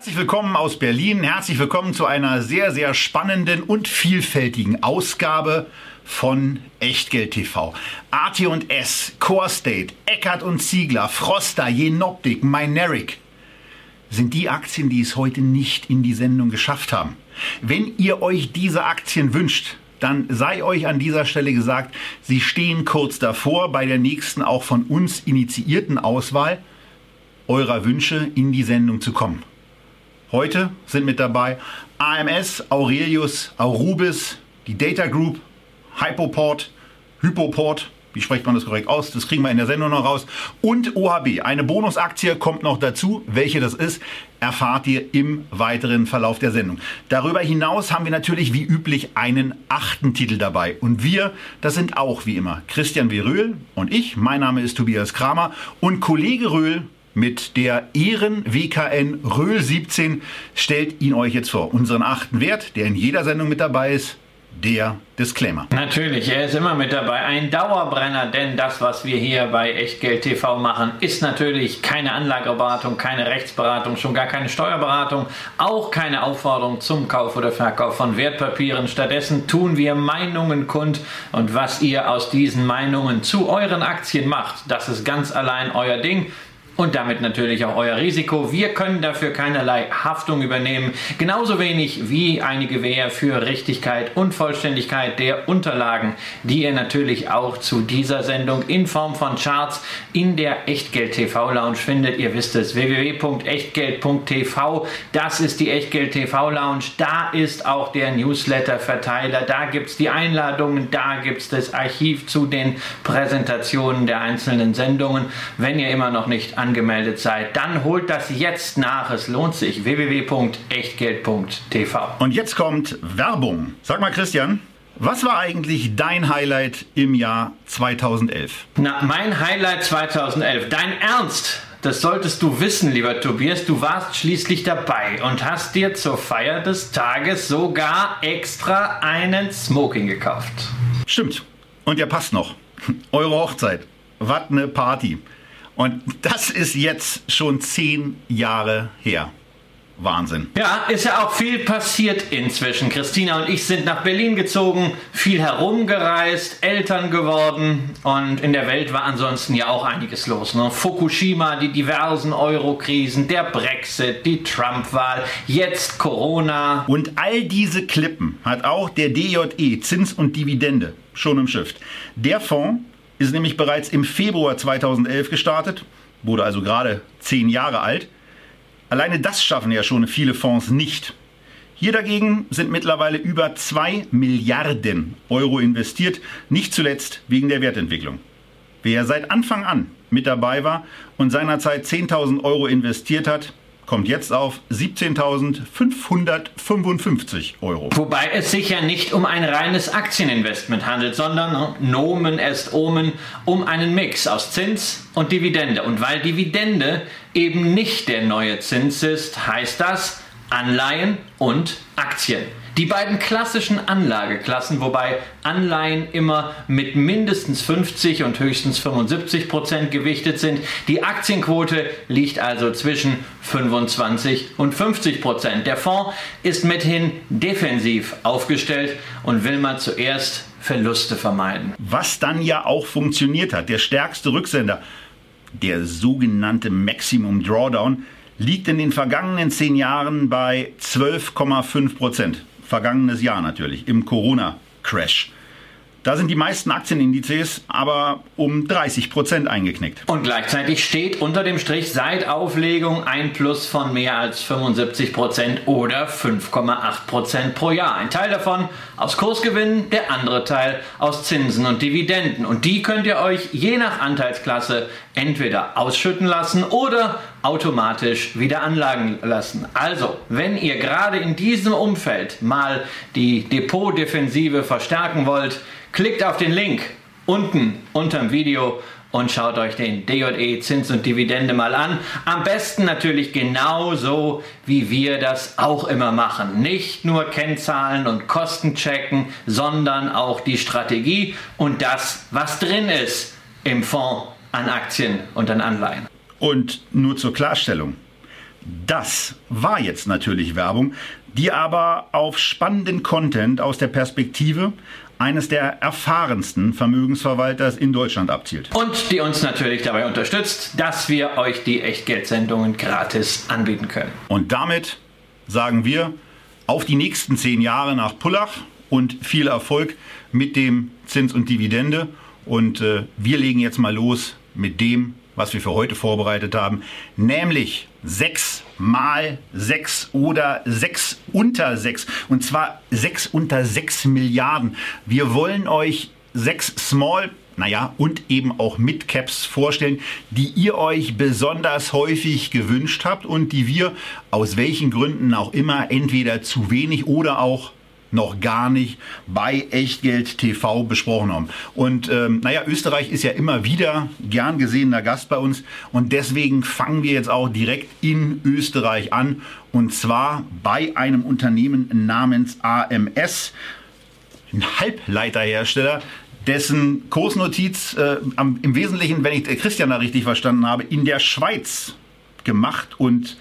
Herzlich willkommen aus Berlin. Herzlich willkommen zu einer sehr, sehr spannenden und vielfältigen Ausgabe von Echtgeld TV. AT&S, Core State, Eckert und Ziegler, Froster, Jenoptik, Myneric sind die Aktien, die es heute nicht in die Sendung geschafft haben. Wenn ihr euch diese Aktien wünscht, dann sei euch an dieser Stelle gesagt, sie stehen kurz davor bei der nächsten auch von uns initiierten Auswahl eurer Wünsche in die Sendung zu kommen. Heute sind mit dabei AMS, Aurelius, Aurubis, die Data Group, Hypoport, Hypoport, wie spricht man das korrekt aus? Das kriegen wir in der Sendung noch raus. Und OHB, eine Bonusaktie kommt noch dazu. Welche das ist, erfahrt ihr im weiteren Verlauf der Sendung. Darüber hinaus haben wir natürlich wie üblich einen achten Titel dabei. Und wir, das sind auch wie immer Christian W. Röhl und ich. Mein Name ist Tobias Kramer und Kollege Röhl mit der Ehren WKN Röhl 17 stellt ihn euch jetzt vor. Unseren achten Wert, der in jeder Sendung mit dabei ist der Disclaimer. Natürlich, er ist immer mit dabei. Ein Dauerbrenner, denn das, was wir hier bei Echtgeld TV machen, ist natürlich keine Anlageberatung, keine Rechtsberatung, schon gar keine Steuerberatung, auch keine Aufforderung zum Kauf oder Verkauf von Wertpapieren. Stattdessen tun wir Meinungen kund und was ihr aus diesen Meinungen zu euren Aktien macht, das ist ganz allein euer Ding und damit natürlich auch euer Risiko. Wir können dafür keinerlei Haftung übernehmen, genauso wenig wie eine Gewähr für Richtigkeit und Vollständigkeit der Unterlagen, die ihr natürlich auch zu dieser Sendung in Form von Charts in der Echtgeld TV Lounge findet. Ihr wisst es, www.echtgeld.tv, das ist die Echtgeld TV Lounge, da ist auch der Newsletter-Verteiler, da gibt es die Einladungen, da gibt es das Archiv zu den Präsentationen der einzelnen Sendungen. Wenn ihr immer noch nicht an angemeldet seid, dann holt das jetzt nach. Es lohnt sich. www.echtgeld.tv. Und jetzt kommt Werbung. Sag mal, Christian. Was war eigentlich dein Highlight im Jahr 2011? Na, mein Highlight 2011. Dein Ernst? Das solltest du wissen, lieber Tobias. Du warst schließlich dabei und hast dir zur Feier des Tages sogar extra einen Smoking gekauft. Stimmt. Und der passt noch. Eure Hochzeit. Was ne Party. Und das ist jetzt schon zehn Jahre her. Wahnsinn. Ja, ist ja auch viel passiert inzwischen. Christina und ich sind nach Berlin gezogen, viel herumgereist, Eltern geworden und in der Welt war ansonsten ja auch einiges los. Ne? Fukushima, die diversen Euro-Krisen, der Brexit, die Trump-Wahl, jetzt Corona. Und all diese Klippen hat auch der DJE, Zins und Dividende, schon im Schiff. Der Fonds ist nämlich bereits im Februar 2011 gestartet, wurde also gerade zehn Jahre alt. Alleine das schaffen ja schon viele Fonds nicht. Hier dagegen sind mittlerweile über 2 Milliarden Euro investiert, nicht zuletzt wegen der Wertentwicklung. Wer seit Anfang an mit dabei war und seinerzeit 10.000 Euro investiert hat, kommt jetzt auf 17.555 Euro. Wobei es sich ja nicht um ein reines Aktieninvestment handelt, sondern Nomen est Omen um einen Mix aus Zins und Dividende. Und weil Dividende eben nicht der neue Zins ist, heißt das Anleihen und Aktien. Die beiden klassischen Anlageklassen, wobei Anleihen immer mit mindestens 50 und höchstens 75 Prozent gewichtet sind. Die Aktienquote liegt also zwischen 25 und 50 Prozent. Der Fonds ist mithin defensiv aufgestellt und will mal zuerst Verluste vermeiden. Was dann ja auch funktioniert hat. Der stärkste Rücksender, der sogenannte Maximum Drawdown, liegt in den vergangenen zehn Jahren bei 12,5 Prozent vergangenes Jahr natürlich, im Corona-Crash. Da sind die meisten Aktienindizes aber um 30 Prozent eingeknickt. Und gleichzeitig steht unter dem Strich seit Auflegung ein Plus von mehr als 75 Prozent oder 5,8 Prozent pro Jahr. Ein Teil davon aus Kursgewinnen, der andere Teil aus Zinsen und Dividenden. Und die könnt ihr euch je nach Anteilsklasse entweder ausschütten lassen oder automatisch wieder anlagen lassen. Also, wenn ihr gerade in diesem Umfeld mal die Depotdefensive verstärken wollt, Klickt auf den Link unten unterm Video und schaut euch den DJE Zins und Dividende mal an. Am besten natürlich genauso, wie wir das auch immer machen. Nicht nur Kennzahlen und Kosten checken, sondern auch die Strategie und das, was drin ist im Fonds an Aktien und an Anleihen. Und nur zur Klarstellung. Das war jetzt natürlich Werbung, die aber auf spannenden Content aus der Perspektive eines der erfahrensten Vermögensverwalters in Deutschland abzielt. Und die uns natürlich dabei unterstützt, dass wir euch die Echtgeldsendungen gratis anbieten können. Und damit sagen wir auf die nächsten zehn Jahre nach Pullach und viel Erfolg mit dem Zins und Dividende. Und äh, wir legen jetzt mal los mit dem, was wir für heute vorbereitet haben, nämlich 6 mal 6 oder 6 unter 6 und zwar 6 unter 6 Milliarden. Wir wollen euch 6 Small naja, und eben auch Midcaps vorstellen, die ihr euch besonders häufig gewünscht habt und die wir aus welchen Gründen auch immer entweder zu wenig oder auch noch gar nicht bei Echtgeld TV besprochen haben. Und ähm, naja, Österreich ist ja immer wieder gern gesehener Gast bei uns und deswegen fangen wir jetzt auch direkt in Österreich an und zwar bei einem Unternehmen namens AMS, ein Halbleiterhersteller, dessen Kursnotiz äh, im Wesentlichen, wenn ich Christian da richtig verstanden habe, in der Schweiz gemacht und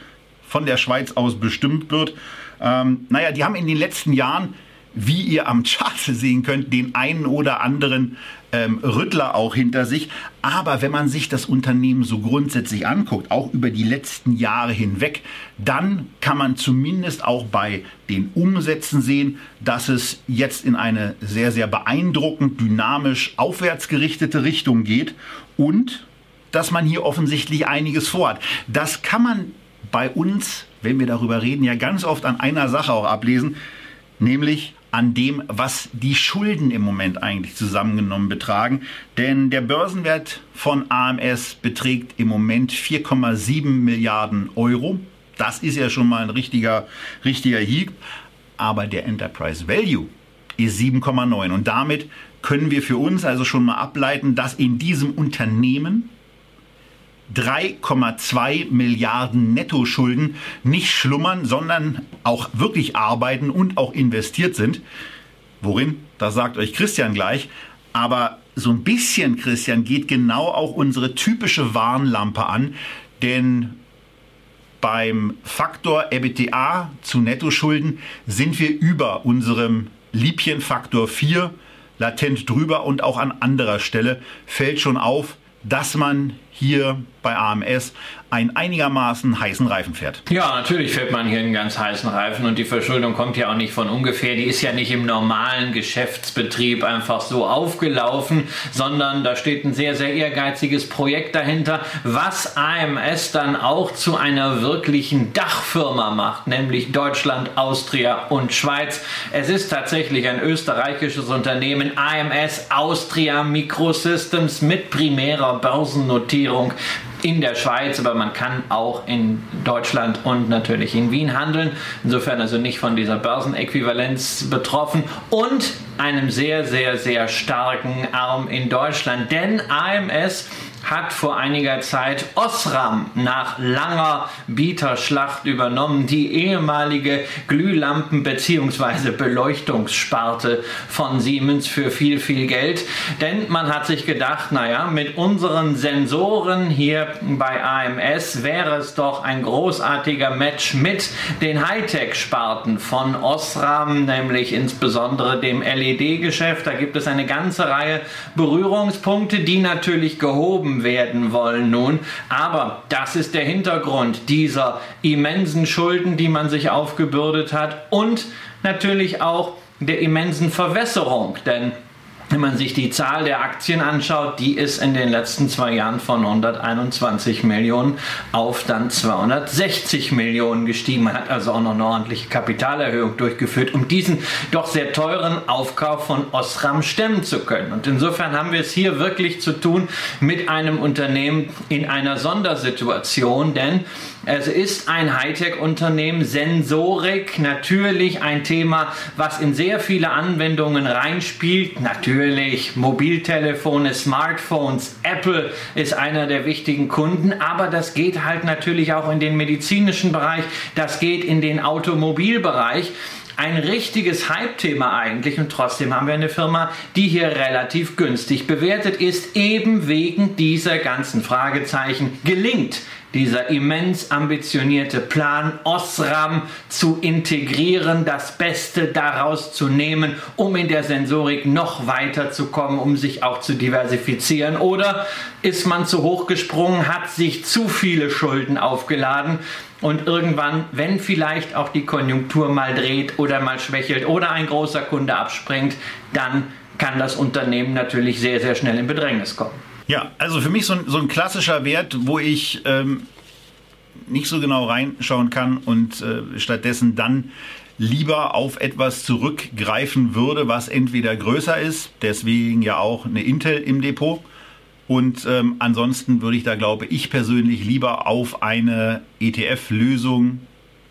von der Schweiz aus bestimmt wird. Ähm, naja, die haben in den letzten Jahren, wie ihr am Chart sehen könnt, den einen oder anderen ähm, Rüttler auch hinter sich. Aber wenn man sich das Unternehmen so grundsätzlich anguckt, auch über die letzten Jahre hinweg, dann kann man zumindest auch bei den Umsätzen sehen, dass es jetzt in eine sehr, sehr beeindruckend dynamisch aufwärtsgerichtete Richtung geht und dass man hier offensichtlich einiges vorhat. Das kann man bei uns, wenn wir darüber reden, ja ganz oft an einer Sache auch ablesen, nämlich an dem, was die Schulden im Moment eigentlich zusammengenommen betragen. Denn der Börsenwert von AMS beträgt im Moment 4,7 Milliarden Euro. Das ist ja schon mal ein richtiger, richtiger Hieb. Aber der Enterprise Value ist 7,9. Und damit können wir für uns also schon mal ableiten, dass in diesem Unternehmen 3,2 Milliarden Nettoschulden nicht schlummern, sondern auch wirklich arbeiten und auch investiert sind. Worin? Das sagt euch Christian gleich. Aber so ein bisschen, Christian, geht genau auch unsere typische Warnlampe an. Denn beim Faktor EBITDA zu Nettoschulden sind wir über unserem Liebchenfaktor 4 latent drüber und auch an anderer Stelle fällt schon auf, dass man hier bei AMS einen einigermaßen heißen Reifen fährt. Ja, natürlich fährt man hier einen ganz heißen Reifen und die Verschuldung kommt ja auch nicht von ungefähr. Die ist ja nicht im normalen Geschäftsbetrieb einfach so aufgelaufen, sondern da steht ein sehr, sehr ehrgeiziges Projekt dahinter, was AMS dann auch zu einer wirklichen Dachfirma macht, nämlich Deutschland, Austria und Schweiz. Es ist tatsächlich ein österreichisches Unternehmen, AMS Austria Microsystems mit primärer Börsennotierung in der Schweiz, aber man kann auch in Deutschland und natürlich in Wien handeln. Insofern also nicht von dieser Börsenäquivalenz betroffen und einem sehr, sehr, sehr starken Arm in Deutschland. Denn AMS hat vor einiger Zeit Osram nach langer Bieterschlacht übernommen, die ehemalige Glühlampen- bzw. Beleuchtungssparte von Siemens für viel, viel Geld. Denn man hat sich gedacht, naja, mit unseren Sensoren hier bei AMS wäre es doch ein großartiger Match mit den Hightech-Sparten von Osram, nämlich insbesondere dem LED-Geschäft. Da gibt es eine ganze Reihe Berührungspunkte, die natürlich gehoben werden wollen nun. Aber das ist der Hintergrund dieser immensen Schulden, die man sich aufgebürdet hat und natürlich auch der immensen Verwässerung. Denn wenn man sich die Zahl der Aktien anschaut, die ist in den letzten zwei Jahren von 121 Millionen auf dann 260 Millionen gestiegen. Man hat also auch noch eine ordentliche Kapitalerhöhung durchgeführt, um diesen doch sehr teuren Aufkauf von Osram stemmen zu können. Und insofern haben wir es hier wirklich zu tun mit einem Unternehmen in einer Sondersituation, denn es ist ein Hightech-Unternehmen, Sensorik, natürlich ein Thema, was in sehr viele Anwendungen reinspielt. Natürlich Mobiltelefone, Smartphones. Apple ist einer der wichtigen Kunden, aber das geht halt natürlich auch in den medizinischen Bereich, das geht in den Automobilbereich ein richtiges Hype-Thema eigentlich und trotzdem haben wir eine Firma, die hier relativ günstig bewertet ist, eben wegen dieser ganzen Fragezeichen. Gelingt dieser immens ambitionierte Plan, Osram zu integrieren, das Beste daraus zu nehmen, um in der Sensorik noch weiter zu kommen, um sich auch zu diversifizieren? Oder ist man zu hoch gesprungen, hat sich zu viele Schulden aufgeladen? Und irgendwann, wenn vielleicht auch die Konjunktur mal dreht oder mal schwächelt oder ein großer Kunde abspringt, dann kann das Unternehmen natürlich sehr, sehr schnell in Bedrängnis kommen. Ja, also für mich so ein, so ein klassischer Wert, wo ich ähm, nicht so genau reinschauen kann und äh, stattdessen dann lieber auf etwas zurückgreifen würde, was entweder größer ist, deswegen ja auch eine Intel im Depot. Und ähm, ansonsten würde ich da, glaube ich persönlich, lieber auf eine ETF-Lösung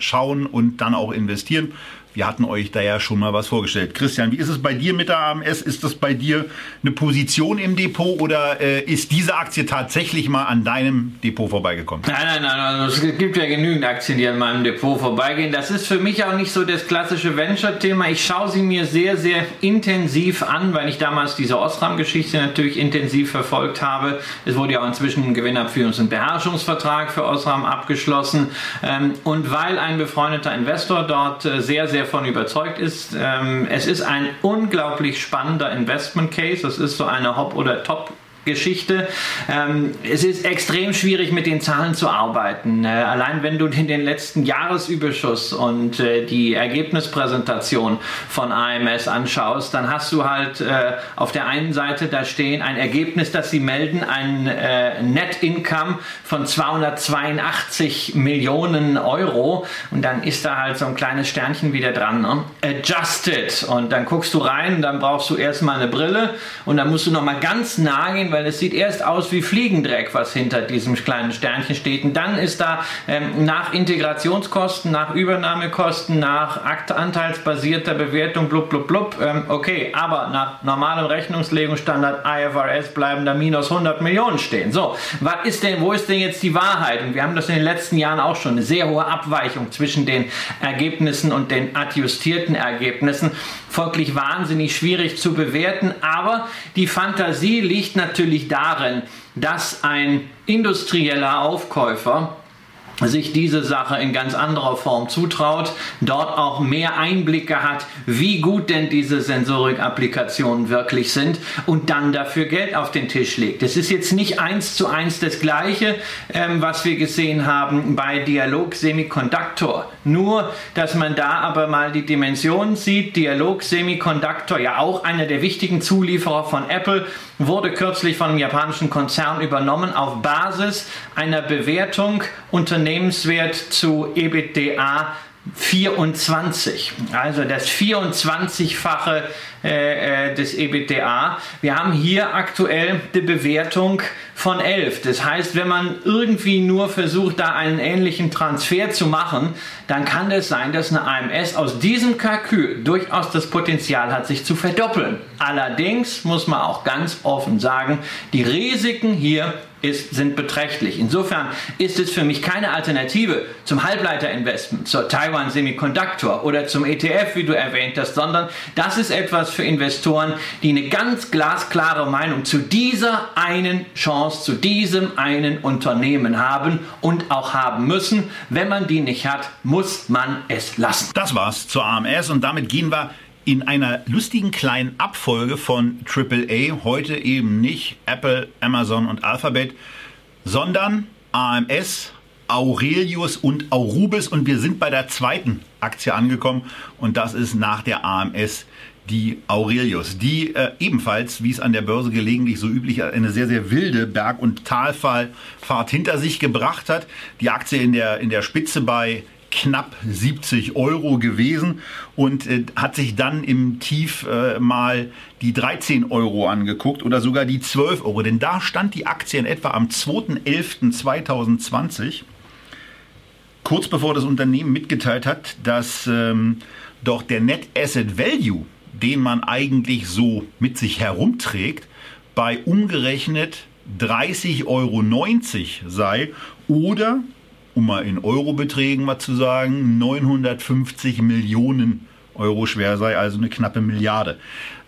schauen und dann auch investieren. Wir hatten euch da ja schon mal was vorgestellt. Christian, wie ist es bei dir mit der AMS? Ist das bei dir eine Position im Depot oder äh, ist diese Aktie tatsächlich mal an deinem Depot vorbeigekommen? Nein, nein, nein. Also es gibt ja genügend Aktien, die an meinem Depot vorbeigehen. Das ist für mich auch nicht so das klassische Venture-Thema. Ich schaue sie mir sehr, sehr intensiv an, weil ich damals diese Osram-Geschichte natürlich intensiv verfolgt habe. Es wurde ja auch inzwischen ein Gewinnabführungs- und Beherrschungsvertrag für Osram abgeschlossen. Ähm, und weil ein befreundeter Investor dort äh, sehr, sehr davon überzeugt ist. Ähm, es ist ein unglaublich spannender Investment Case. Das ist so eine Hop- oder Top- Geschichte. Ähm, es ist extrem schwierig, mit den Zahlen zu arbeiten. Äh, allein wenn du den letzten Jahresüberschuss und äh, die Ergebnispräsentation von AMS anschaust, dann hast du halt äh, auf der einen Seite da stehen ein Ergebnis, das sie melden, ein äh, Net Income von 282 Millionen Euro und dann ist da halt so ein kleines Sternchen wieder dran. Ne? Adjusted und dann guckst du rein, dann brauchst du erstmal eine Brille und dann musst du noch mal ganz nah gehen, weil weil es sieht erst aus wie Fliegendreck, was hinter diesem kleinen Sternchen steht. Und dann ist da ähm, nach Integrationskosten, nach Übernahmekosten, nach anteilsbasierter Bewertung, blub, blub, blub, ähm, okay, aber nach normalem Rechnungslegungsstandard IFRS bleiben da minus 100 Millionen stehen. So, was ist denn, wo ist denn jetzt die Wahrheit? Und wir haben das in den letzten Jahren auch schon, eine sehr hohe Abweichung zwischen den Ergebnissen und den adjustierten Ergebnissen. Folglich wahnsinnig schwierig zu bewerten, aber die Fantasie liegt natürlich natürlich darin, dass ein industrieller Aufkäufer sich diese Sache in ganz anderer Form zutraut, dort auch mehr Einblicke hat, wie gut denn diese Sensorik-Applikationen wirklich sind und dann dafür Geld auf den Tisch legt. Es ist jetzt nicht eins zu eins das Gleiche, ähm, was wir gesehen haben bei Dialog Semiconductor. Nur, dass man da aber mal die Dimensionen sieht. Dialog Semiconductor, ja auch einer der wichtigen Zulieferer von Apple, wurde kürzlich von einem japanischen Konzern übernommen auf Basis einer Bewertung Unternehmenswert zu EBITDA 24. Also das 24-fache äh, äh, des EBITDA. Wir haben hier aktuell die Bewertung von 11. Das heißt, wenn man irgendwie nur versucht, da einen ähnlichen Transfer zu machen, dann kann es sein, dass eine AMS aus diesem Kalkül durchaus das Potenzial hat, sich zu verdoppeln. Allerdings muss man auch ganz offen sagen, die Risiken hier ist, sind beträchtlich. Insofern ist es für mich keine Alternative zum Halbleiterinvestment, zur Taiwan Semiconductor oder zum ETF, wie du erwähnt hast, sondern das ist etwas für Investoren, die eine ganz glasklare Meinung zu dieser einen Chance, zu diesem einen Unternehmen haben und auch haben müssen. Wenn man die nicht hat, muss man es lassen. Das war's zur AMS und damit gehen wir in einer lustigen kleinen Abfolge von AAA, heute eben nicht Apple, Amazon und Alphabet, sondern AMS, Aurelius und Aurubis und wir sind bei der zweiten Aktie angekommen und das ist nach der AMS die Aurelius, die äh, ebenfalls, wie es an der Börse gelegentlich so üblich, eine sehr, sehr wilde Berg- und Talfahrt hinter sich gebracht hat. Die Aktie in der, in der Spitze bei knapp 70 Euro gewesen und äh, hat sich dann im Tief äh, mal die 13 Euro angeguckt oder sogar die 12 Euro. Denn da stand die Aktie in etwa am 2.11.2020, kurz bevor das Unternehmen mitgeteilt hat, dass ähm, doch der Net Asset Value den man eigentlich so mit sich herumträgt, bei umgerechnet 30,90 Euro sei oder, um mal in Eurobeträgen mal zu sagen, 950 Millionen Euro schwer sei, also eine knappe Milliarde.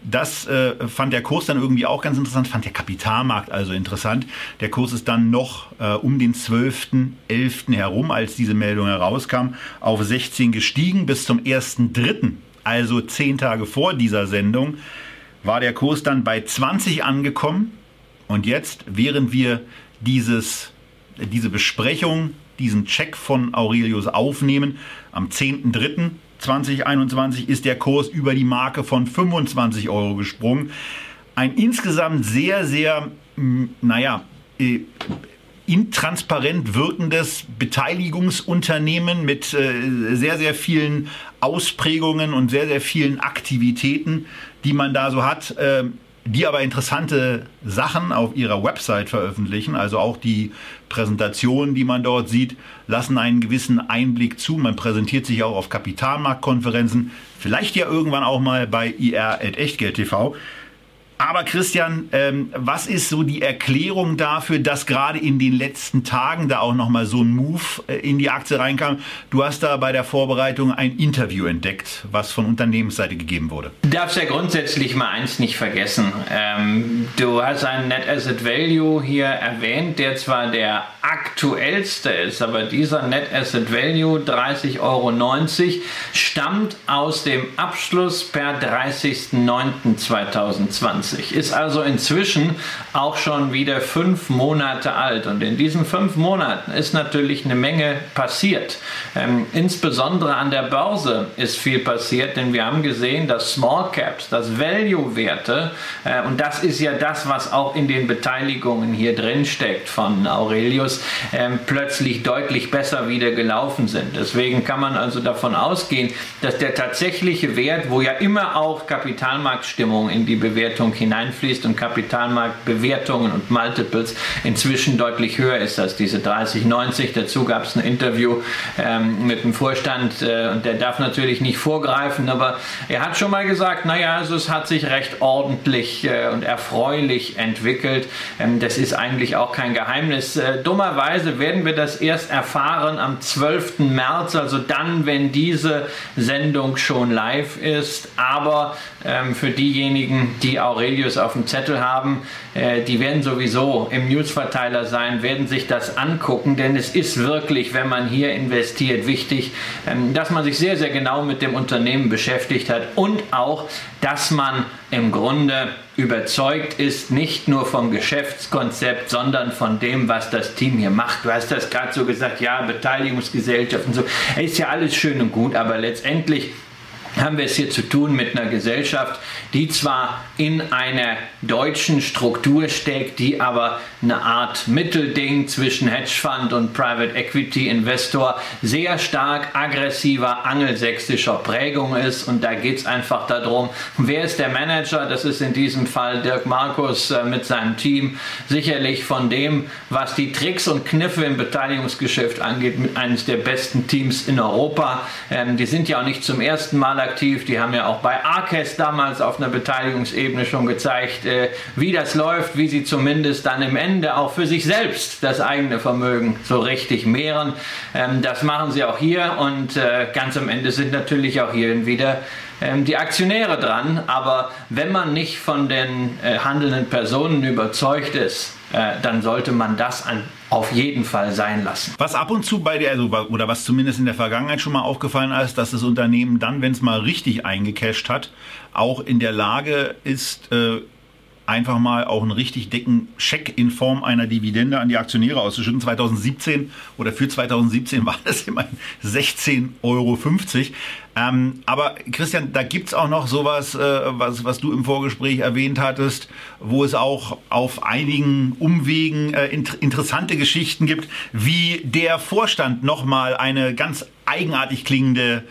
Das äh, fand der Kurs dann irgendwie auch ganz interessant, fand der Kapitalmarkt also interessant. Der Kurs ist dann noch äh, um den 12.11. herum, als diese Meldung herauskam, auf 16 gestiegen bis zum 1.3., also zehn Tage vor dieser Sendung, war der Kurs dann bei 20 angekommen. Und jetzt, während wir dieses, diese Besprechung, diesen Check von Aurelius aufnehmen, am 10.3., 2021 ist der Kurs über die Marke von 25 Euro gesprungen. Ein insgesamt sehr, sehr, naja, äh, intransparent wirkendes Beteiligungsunternehmen mit äh, sehr, sehr vielen Ausprägungen und sehr, sehr vielen Aktivitäten, die man da so hat. Äh, die aber interessante Sachen auf ihrer Website veröffentlichen. Also auch die Präsentationen, die man dort sieht, lassen einen gewissen Einblick zu. Man präsentiert sich auch auf Kapitalmarktkonferenzen, vielleicht ja irgendwann auch mal bei ir.echtgeld.tv. Aber Christian, ähm, was ist so die Erklärung dafür, dass gerade in den letzten Tagen da auch nochmal so ein Move äh, in die Aktie reinkam? Du hast da bei der Vorbereitung ein Interview entdeckt, was von Unternehmensseite gegeben wurde. Du darfst ja grundsätzlich mal eins nicht vergessen. Ähm, du hast einen Net Asset Value hier erwähnt, der zwar der aktuellste ist, aber dieser Net Asset Value 30,90 Euro stammt aus dem Abschluss per 30.09.2020. 2020, ist also inzwischen auch schon wieder fünf Monate alt. Und in diesen fünf Monaten ist natürlich eine Menge passiert. Ähm, insbesondere an der Börse ist viel passiert, denn wir haben gesehen, dass Small Caps, dass Value-Werte, äh, und das ist ja das, was auch in den Beteiligungen hier drin steckt von Aurelius, äh, plötzlich deutlich besser wieder gelaufen sind. Deswegen kann man also davon ausgehen, dass der tatsächliche Wert, wo ja immer auch Kapitalmarktstimmung in die Bewertung hineinfließt und Kapitalmarktbewertungen und Multiples inzwischen deutlich höher ist als diese 30,90. Dazu gab es ein Interview ähm, mit dem Vorstand äh, und der darf natürlich nicht vorgreifen, aber er hat schon mal gesagt, naja, also es hat sich recht ordentlich äh, und erfreulich entwickelt. Ähm, das ist eigentlich auch kein Geheimnis. Äh, dummerweise werden wir das erst erfahren am 12. März, also dann, wenn diese Sendung schon live ist. Aber ähm, für diejenigen, die Aurelius auf dem Zettel haben, äh, die werden sowieso im Newsverteiler sein, werden sich das angucken, denn es ist wirklich, wenn man hier investiert, wichtig, ähm, dass man sich sehr, sehr genau mit dem Unternehmen beschäftigt hat und auch, dass man im Grunde überzeugt ist, nicht nur vom Geschäftskonzept, sondern von dem, was das Team hier macht. Du hast das gerade so gesagt, ja, Beteiligungsgesellschaft und so. Ist ja alles schön und gut, aber letztendlich haben wir es hier zu tun mit einer Gesellschaft, die zwar in einer deutschen Struktur steckt, die aber eine Art Mittelding zwischen Hedgefund und Private Equity Investor sehr stark aggressiver angelsächsischer Prägung ist. Und da geht es einfach darum, wer ist der Manager? Das ist in diesem Fall Dirk Markus äh, mit seinem Team. Sicherlich von dem, was die Tricks und Kniffe im Beteiligungsgeschäft angeht, mit eines der besten Teams in Europa. Ähm, die sind ja auch nicht zum ersten Mal aktiv. Die haben ja auch bei Arces damals auf einer Beteiligungsebene schon gezeigt, äh, wie das läuft, wie sie zumindest dann im Ende auch für sich selbst das eigene Vermögen so richtig mehren. Ähm, das machen sie auch hier und äh, ganz am Ende sind natürlich auch hier wieder ähm, die Aktionäre dran. Aber wenn man nicht von den äh, handelnden Personen überzeugt ist, dann sollte man das an, auf jeden Fall sein lassen. Was ab und zu bei der, also, oder was zumindest in der Vergangenheit schon mal aufgefallen ist, dass das Unternehmen dann, wenn es mal richtig eingecasht hat, auch in der Lage ist, äh, einfach mal auch einen richtig dicken Scheck in Form einer Dividende an die Aktionäre auszuschütten. 2017 oder für 2017 war das immerhin 16,50 Euro. Ähm, aber Christian, da gibt es auch noch sowas, äh, was, was du im Vorgespräch erwähnt hattest, wo es auch auf einigen Umwegen äh, int interessante Geschichten gibt, wie der Vorstand nochmal eine ganz eigenartig klingende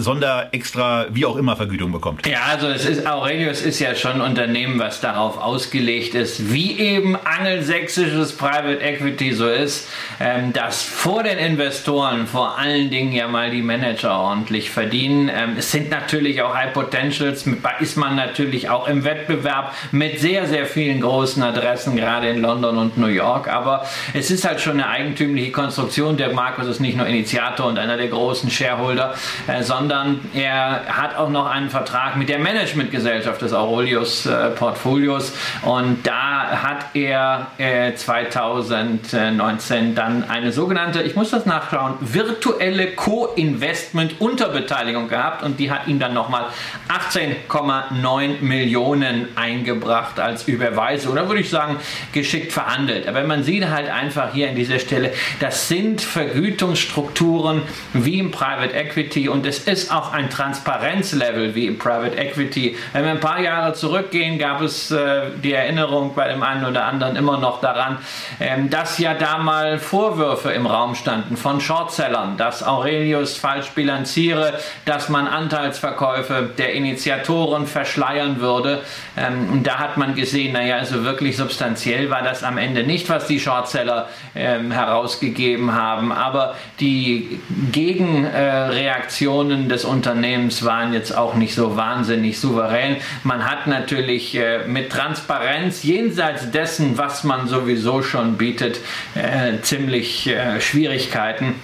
Sonder, extra, wie auch immer Vergütung bekommt. Ja, also es ist Aurelius ist ja schon ein Unternehmen, was darauf ausgelegt ist, wie eben angelsächsisches Private Equity so ist, ähm, dass vor den Investoren vor allen Dingen ja mal die Manager ordentlich verdienen. Ähm, es sind natürlich auch High Potentials, ist man natürlich auch im Wettbewerb mit sehr, sehr vielen großen Adressen, gerade in London und New York. Aber es ist halt schon eine eigentümliche Konstruktion. Der Markus ist nicht nur Initiator und einer der großen Shareholder, äh, sondern er hat auch noch einen Vertrag mit der Managementgesellschaft des Aurelius äh, Portfolios und da hat er äh, 2019 dann eine sogenannte, ich muss das nachschauen, virtuelle Co-Investment-Unterbeteiligung gehabt und die hat ihm dann nochmal 18,9 Millionen eingebracht als Überweisung. Da würde ich sagen, geschickt verhandelt. Aber man sieht halt einfach hier an dieser Stelle, das sind Vergütungsstrukturen wie im Private Equity und es ist auch ein Transparenzlevel wie im Private Equity. Wenn wir ein paar Jahre zurückgehen, gab es äh, die Erinnerung bei dem einen oder anderen immer noch daran, ähm, dass ja da mal Vorwürfe im Raum standen von Shortsellern, dass Aurelius falsch bilanziere, dass man Anteilsverkäufe der Initiatoren verschleiern würde. Ähm, und da hat man gesehen, naja, also wirklich substanziell war das am Ende nicht, was die Shortseller ähm, herausgegeben haben. Aber die Gegenreaktionen äh, des Unternehmens waren jetzt auch nicht so wahnsinnig souverän. Man hat natürlich äh, mit Transparenz jenseits dessen, was man sowieso schon bietet, äh, ziemlich äh, Schwierigkeiten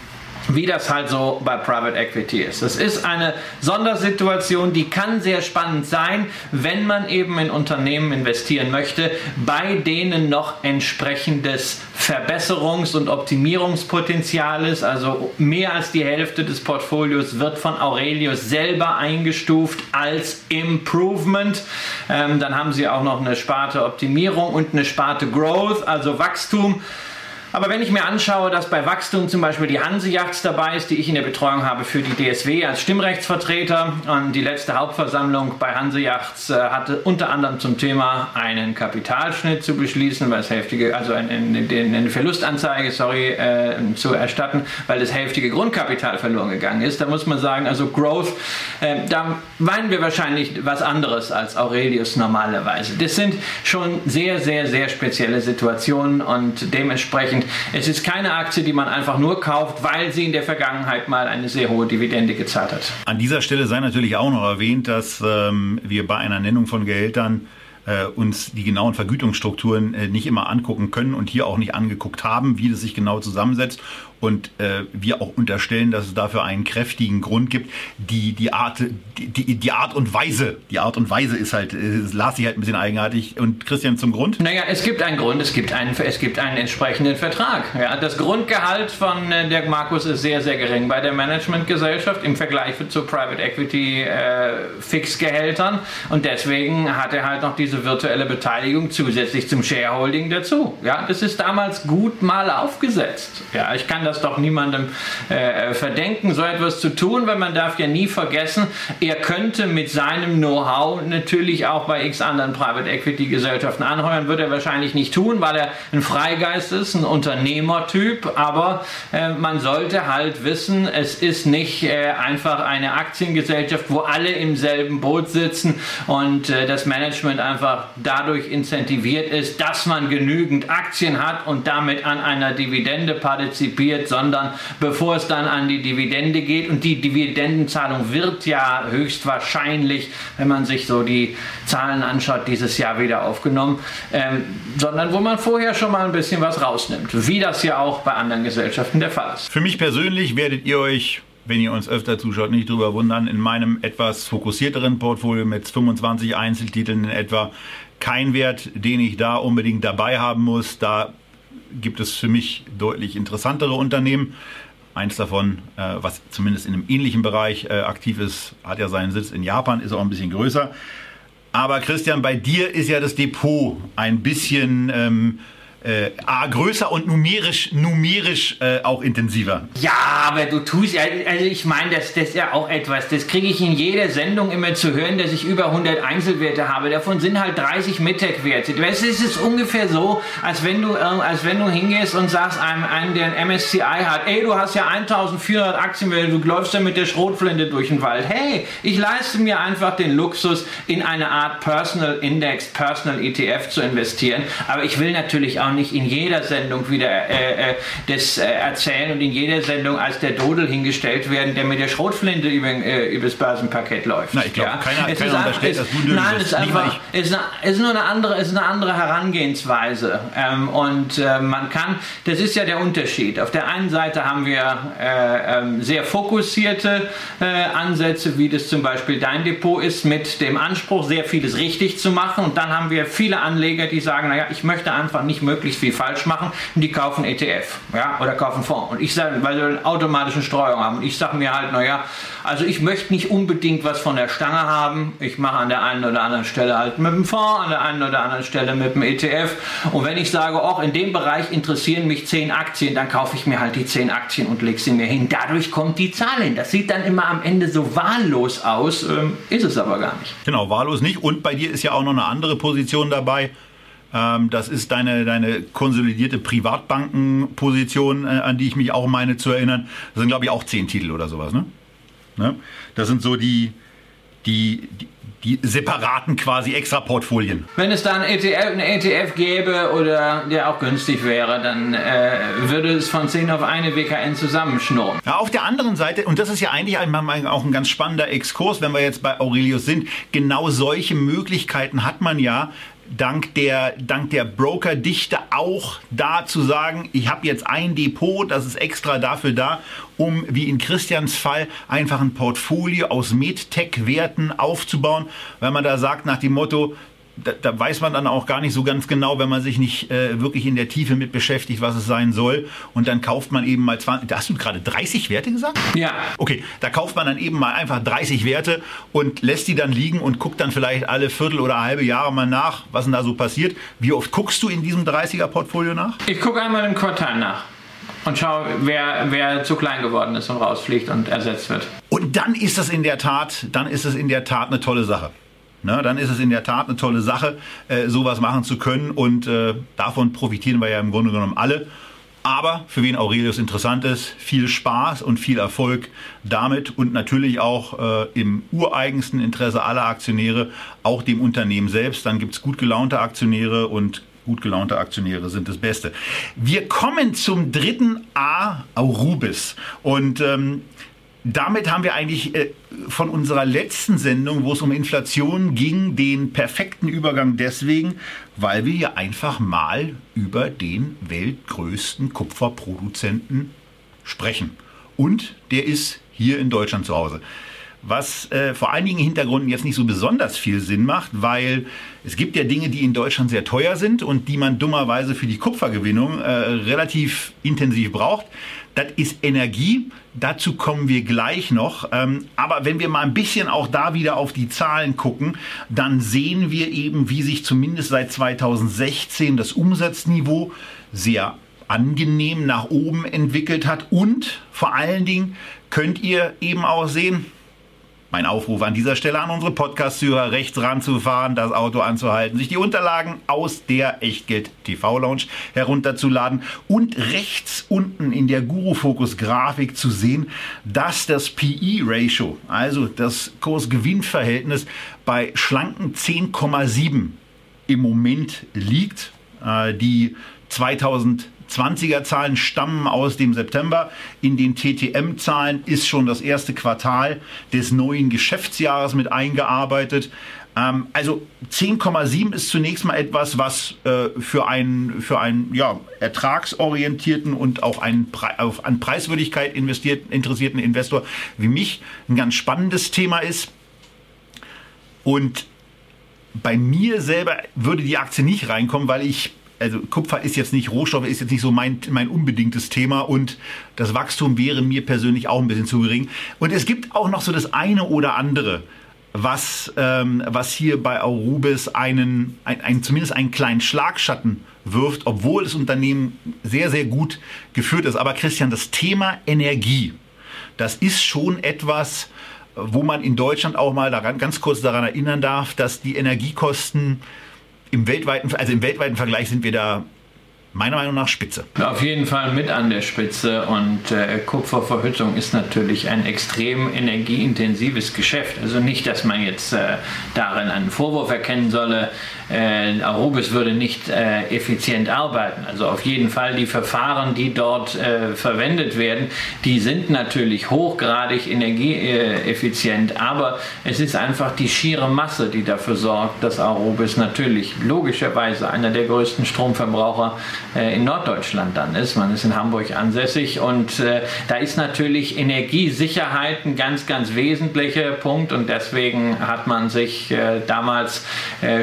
wie das halt so bei Private Equity ist. Es ist eine Sondersituation, die kann sehr spannend sein, wenn man eben in Unternehmen investieren möchte, bei denen noch entsprechendes Verbesserungs- und Optimierungspotenzial ist. Also mehr als die Hälfte des Portfolios wird von Aurelius selber eingestuft als Improvement. Ähm, dann haben sie auch noch eine Sparte Optimierung und eine Sparte Growth, also Wachstum. Aber wenn ich mir anschaue, dass bei Wachstum zum Beispiel die Hansejachts dabei ist, die ich in der Betreuung habe für die DSW als Stimmrechtsvertreter und die letzte Hauptversammlung bei Hansejachts äh, hatte unter anderem zum Thema einen Kapitalschnitt zu beschließen, weil das heftige, also eine, eine Verlustanzeige, sorry, äh, zu erstatten, weil das heftige Grundkapital verloren gegangen ist. Da muss man sagen, also Growth, äh, da meinen wir wahrscheinlich was anderes als Aurelius normalerweise. Das sind schon sehr, sehr, sehr spezielle Situationen und dementsprechend es ist keine Aktie, die man einfach nur kauft, weil sie in der Vergangenheit mal eine sehr hohe Dividende gezahlt hat. An dieser Stelle sei natürlich auch noch erwähnt, dass ähm, wir bei einer Nennung von Gehältern äh, uns die genauen Vergütungsstrukturen äh, nicht immer angucken können und hier auch nicht angeguckt haben, wie das sich genau zusammensetzt und äh, wir auch unterstellen, dass es dafür einen kräftigen Grund gibt. Die, die, Art, die, die, Art und Weise, die Art und Weise ist halt, es las sich halt ein bisschen eigenartig. Und Christian zum Grund? Naja, es gibt einen Grund, es gibt einen, es gibt einen entsprechenden Vertrag. Ja, das Grundgehalt von äh, Dirk Markus ist sehr, sehr gering bei der Managementgesellschaft im Vergleich zu Private Equity äh, Fixgehältern. Und deswegen hat er halt noch diese virtuelle Beteiligung zusätzlich zum Shareholding dazu. Ja, das ist damals gut mal aufgesetzt. Ja, ich kann das das doch niemandem äh, verdenken, so etwas zu tun, weil man darf ja nie vergessen, er könnte mit seinem Know-how natürlich auch bei x anderen Private Equity Gesellschaften anheuern, wird er wahrscheinlich nicht tun, weil er ein Freigeist ist, ein Unternehmertyp, aber äh, man sollte halt wissen, es ist nicht äh, einfach eine Aktiengesellschaft, wo alle im selben Boot sitzen und äh, das Management einfach dadurch incentiviert ist, dass man genügend Aktien hat und damit an einer Dividende partizipiert, wird, sondern bevor es dann an die Dividende geht. Und die Dividendenzahlung wird ja höchstwahrscheinlich, wenn man sich so die Zahlen anschaut, dieses Jahr wieder aufgenommen, ähm, sondern wo man vorher schon mal ein bisschen was rausnimmt, wie das ja auch bei anderen Gesellschaften der Fall ist. Für mich persönlich werdet ihr euch wenn ihr uns öfter zuschaut, nicht drüber wundern, in meinem etwas fokussierteren Portfolio mit 25 Einzeltiteln in etwa kein Wert, den ich da unbedingt dabei haben muss. Da gibt es für mich deutlich interessantere Unternehmen. Eins davon, äh, was zumindest in einem ähnlichen Bereich äh, aktiv ist, hat ja seinen Sitz in Japan, ist auch ein bisschen größer. Aber Christian, bei dir ist ja das Depot ein bisschen ähm, äh, A, größer und numerisch, numerisch äh, auch intensiver. Ja, aber du tust, also ich meine, das, das ist ja auch etwas, das kriege ich in jeder Sendung immer zu hören, dass ich über 100 Einzelwerte habe. Davon sind halt 30 Mittag-Werte. Es ist ungefähr so, als wenn du, als wenn du hingehst und sagst einem, einem, der ein MSCI hat, ey, du hast ja 1400 Aktienwerte, du läufst ja mit der Schrotflinte durch den Wald. Hey, ich leiste mir einfach den Luxus, in eine Art Personal Index, Personal ETF zu investieren. Aber ich will natürlich auch nicht in jeder Sendung wieder äh, äh, das äh, erzählen und in jeder Sendung als der Dodel hingestellt werden, der mit der Schrotflinte über, äh, übers Börsenparkett läuft. Na, ich glaube, ja? keiner, es keiner unterstellt, dass du Nein, es ist, einfach, ist, eine, ist nur eine andere, ist eine andere Herangehensweise. Ähm, und äh, man kann, das ist ja der Unterschied. Auf der einen Seite haben wir äh, ähm, sehr fokussierte äh, Ansätze, wie das zum Beispiel dein Depot ist, mit dem Anspruch, sehr vieles richtig zu machen. Und dann haben wir viele Anleger, die sagen, naja, ich möchte einfach nicht möglichst möglichst viel falsch machen und die kaufen ETF ja, oder kaufen Fonds. Und ich sage, weil sie eine automatische Streuung haben. Und ich sage mir halt, naja, also ich möchte nicht unbedingt was von der Stange haben. Ich mache an der einen oder anderen Stelle halt mit dem Fonds, an der einen oder anderen Stelle mit dem ETF. Und wenn ich sage, auch in dem Bereich interessieren mich zehn Aktien, dann kaufe ich mir halt die zehn Aktien und lege sie mir hin. Dadurch kommt die Zahl hin. Das sieht dann immer am Ende so wahllos aus, ähm, ist es aber gar nicht. Genau, wahllos nicht. Und bei dir ist ja auch noch eine andere Position dabei. Ähm, das ist deine, deine konsolidierte Privatbankenposition, äh, an die ich mich auch meine zu erinnern. Das sind, glaube ich, auch zehn Titel oder sowas. Ne? ne? Das sind so die, die, die die separaten quasi Extra-Portfolien. Wenn es da einen ETF, einen ETF gäbe oder der auch günstig wäre, dann äh, würde es von 10 auf eine WKN zusammenschnurren. Ja, auf der anderen Seite, und das ist ja eigentlich auch ein ganz spannender Exkurs, wenn wir jetzt bei Aurelius sind, genau solche Möglichkeiten hat man ja, dank der, dank der Brokerdichte auch da zu sagen, ich habe jetzt ein Depot, das ist extra dafür da, um wie in Christians Fall einfach ein Portfolio aus MedTech-Werten aufzubauen, weil man da sagt nach dem Motto, da, da, weiß man dann auch gar nicht so ganz genau, wenn man sich nicht äh, wirklich in der Tiefe mit beschäftigt, was es sein soll. Und dann kauft man eben mal 20, da hast du gerade 30 Werte gesagt? Ja. Okay, da kauft man dann eben mal einfach 30 Werte und lässt die dann liegen und guckt dann vielleicht alle Viertel oder halbe Jahre mal nach, was denn da so passiert. Wie oft guckst du in diesem 30er-Portfolio nach? Ich gucke einmal im Quartal nach und schau, wer, wer zu klein geworden ist und rausfliegt und ersetzt wird. Und dann ist das in der Tat, dann ist es in der Tat eine tolle Sache. Ne, dann ist es in der Tat eine tolle Sache, äh, sowas machen zu können und äh, davon profitieren wir ja im Grunde genommen alle. Aber für wen Aurelius interessant ist, viel Spaß und viel Erfolg damit und natürlich auch äh, im ureigensten Interesse aller Aktionäre, auch dem Unternehmen selbst. Dann gibt es gut gelaunte Aktionäre und gut gelaunte Aktionäre sind das Beste. Wir kommen zum dritten A, Aurubis. Und ähm, damit haben wir eigentlich äh, von unserer letzten Sendung, wo es um Inflation ging, den perfekten Übergang deswegen, weil wir hier einfach mal über den weltgrößten Kupferproduzenten sprechen. Und der ist hier in Deutschland zu Hause. Was äh, vor einigen Hintergründen jetzt nicht so besonders viel Sinn macht, weil es gibt ja Dinge, die in Deutschland sehr teuer sind und die man dummerweise für die Kupfergewinnung äh, relativ intensiv braucht. Das ist Energie. Dazu kommen wir gleich noch. Ähm, aber wenn wir mal ein bisschen auch da wieder auf die Zahlen gucken, dann sehen wir eben, wie sich zumindest seit 2016 das Umsatzniveau sehr angenehm nach oben entwickelt hat. Und vor allen Dingen könnt ihr eben auch sehen, mein Aufruf an dieser Stelle an unsere Podcast-Hörer, rechts ranzufahren, das Auto anzuhalten, sich die Unterlagen aus der Echtgeld TV Lounge herunterzuladen und rechts unten in der Guru Focus Grafik zu sehen, dass das PE Ratio, also das Kurs-Gewinn-Verhältnis bei schlanken 10,7 im Moment liegt. Äh, die 2000 20er-Zahlen stammen aus dem September. In den TTM-Zahlen ist schon das erste Quartal des neuen Geschäftsjahres mit eingearbeitet. Ähm, also 10,7 ist zunächst mal etwas, was äh, für einen, für einen ja, ertragsorientierten und auch einen Pre auf, an Preiswürdigkeit interessierten Investor wie mich ein ganz spannendes Thema ist. Und bei mir selber würde die Aktie nicht reinkommen, weil ich also Kupfer ist jetzt nicht Rohstoffe, ist jetzt nicht so mein, mein unbedingtes Thema und das Wachstum wäre mir persönlich auch ein bisschen zu gering. Und es gibt auch noch so das eine oder andere was, ähm, was hier bei Arubis einen, ein, ein, zumindest einen kleinen Schlagschatten wirft, obwohl das Unternehmen sehr, sehr gut geführt ist. Aber Christian, das Thema Energie, das ist schon etwas, wo man in Deutschland auch mal daran, ganz kurz daran erinnern darf, dass die Energiekosten im weltweiten, also im weltweiten Vergleich sind wir da meiner Meinung nach Spitze. Auf jeden Fall mit an der Spitze und äh, Kupferverhüttung ist natürlich ein extrem energieintensives Geschäft. Also nicht, dass man jetzt äh, darin einen Vorwurf erkennen solle, äh, Arubis würde nicht äh, effizient arbeiten. Also auf jeden Fall die Verfahren, die dort äh, verwendet werden, die sind natürlich hochgradig energieeffizient, aber es ist einfach die schiere Masse, die dafür sorgt, dass Arubis natürlich logischerweise einer der größten Stromverbraucher äh, in Norddeutschland dann ist. Man ist in Hamburg ansässig und äh, da ist natürlich Energiesicherheit ein ganz, ganz wesentlicher Punkt und deswegen hat man sich äh, damals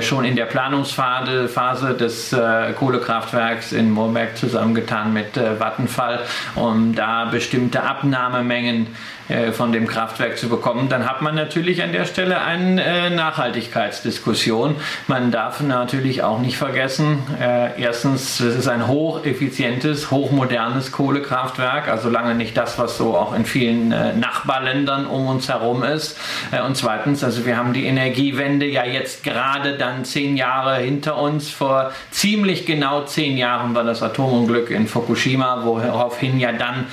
schon in der Planungsphase Phase des Kohlekraftwerks in Moorberg zusammengetan mit Vattenfall, um da bestimmte Abnahmemengen äh, von dem Kraftwerk zu bekommen, dann hat man natürlich an der Stelle eine äh, Nachhaltigkeitsdiskussion. Man darf natürlich auch nicht vergessen, äh, erstens, es ist ein hocheffizientes, hochmodernes Kohlekraftwerk, also lange nicht das, was so auch in vielen Nachbarländern um uns herum ist. und zweitens, also wir haben die Energiewende ja jetzt gerade dann zehn Jahre hinter uns. Vor ziemlich genau zehn Jahren war das Atomunglück in Fukushima, woraufhin ja dann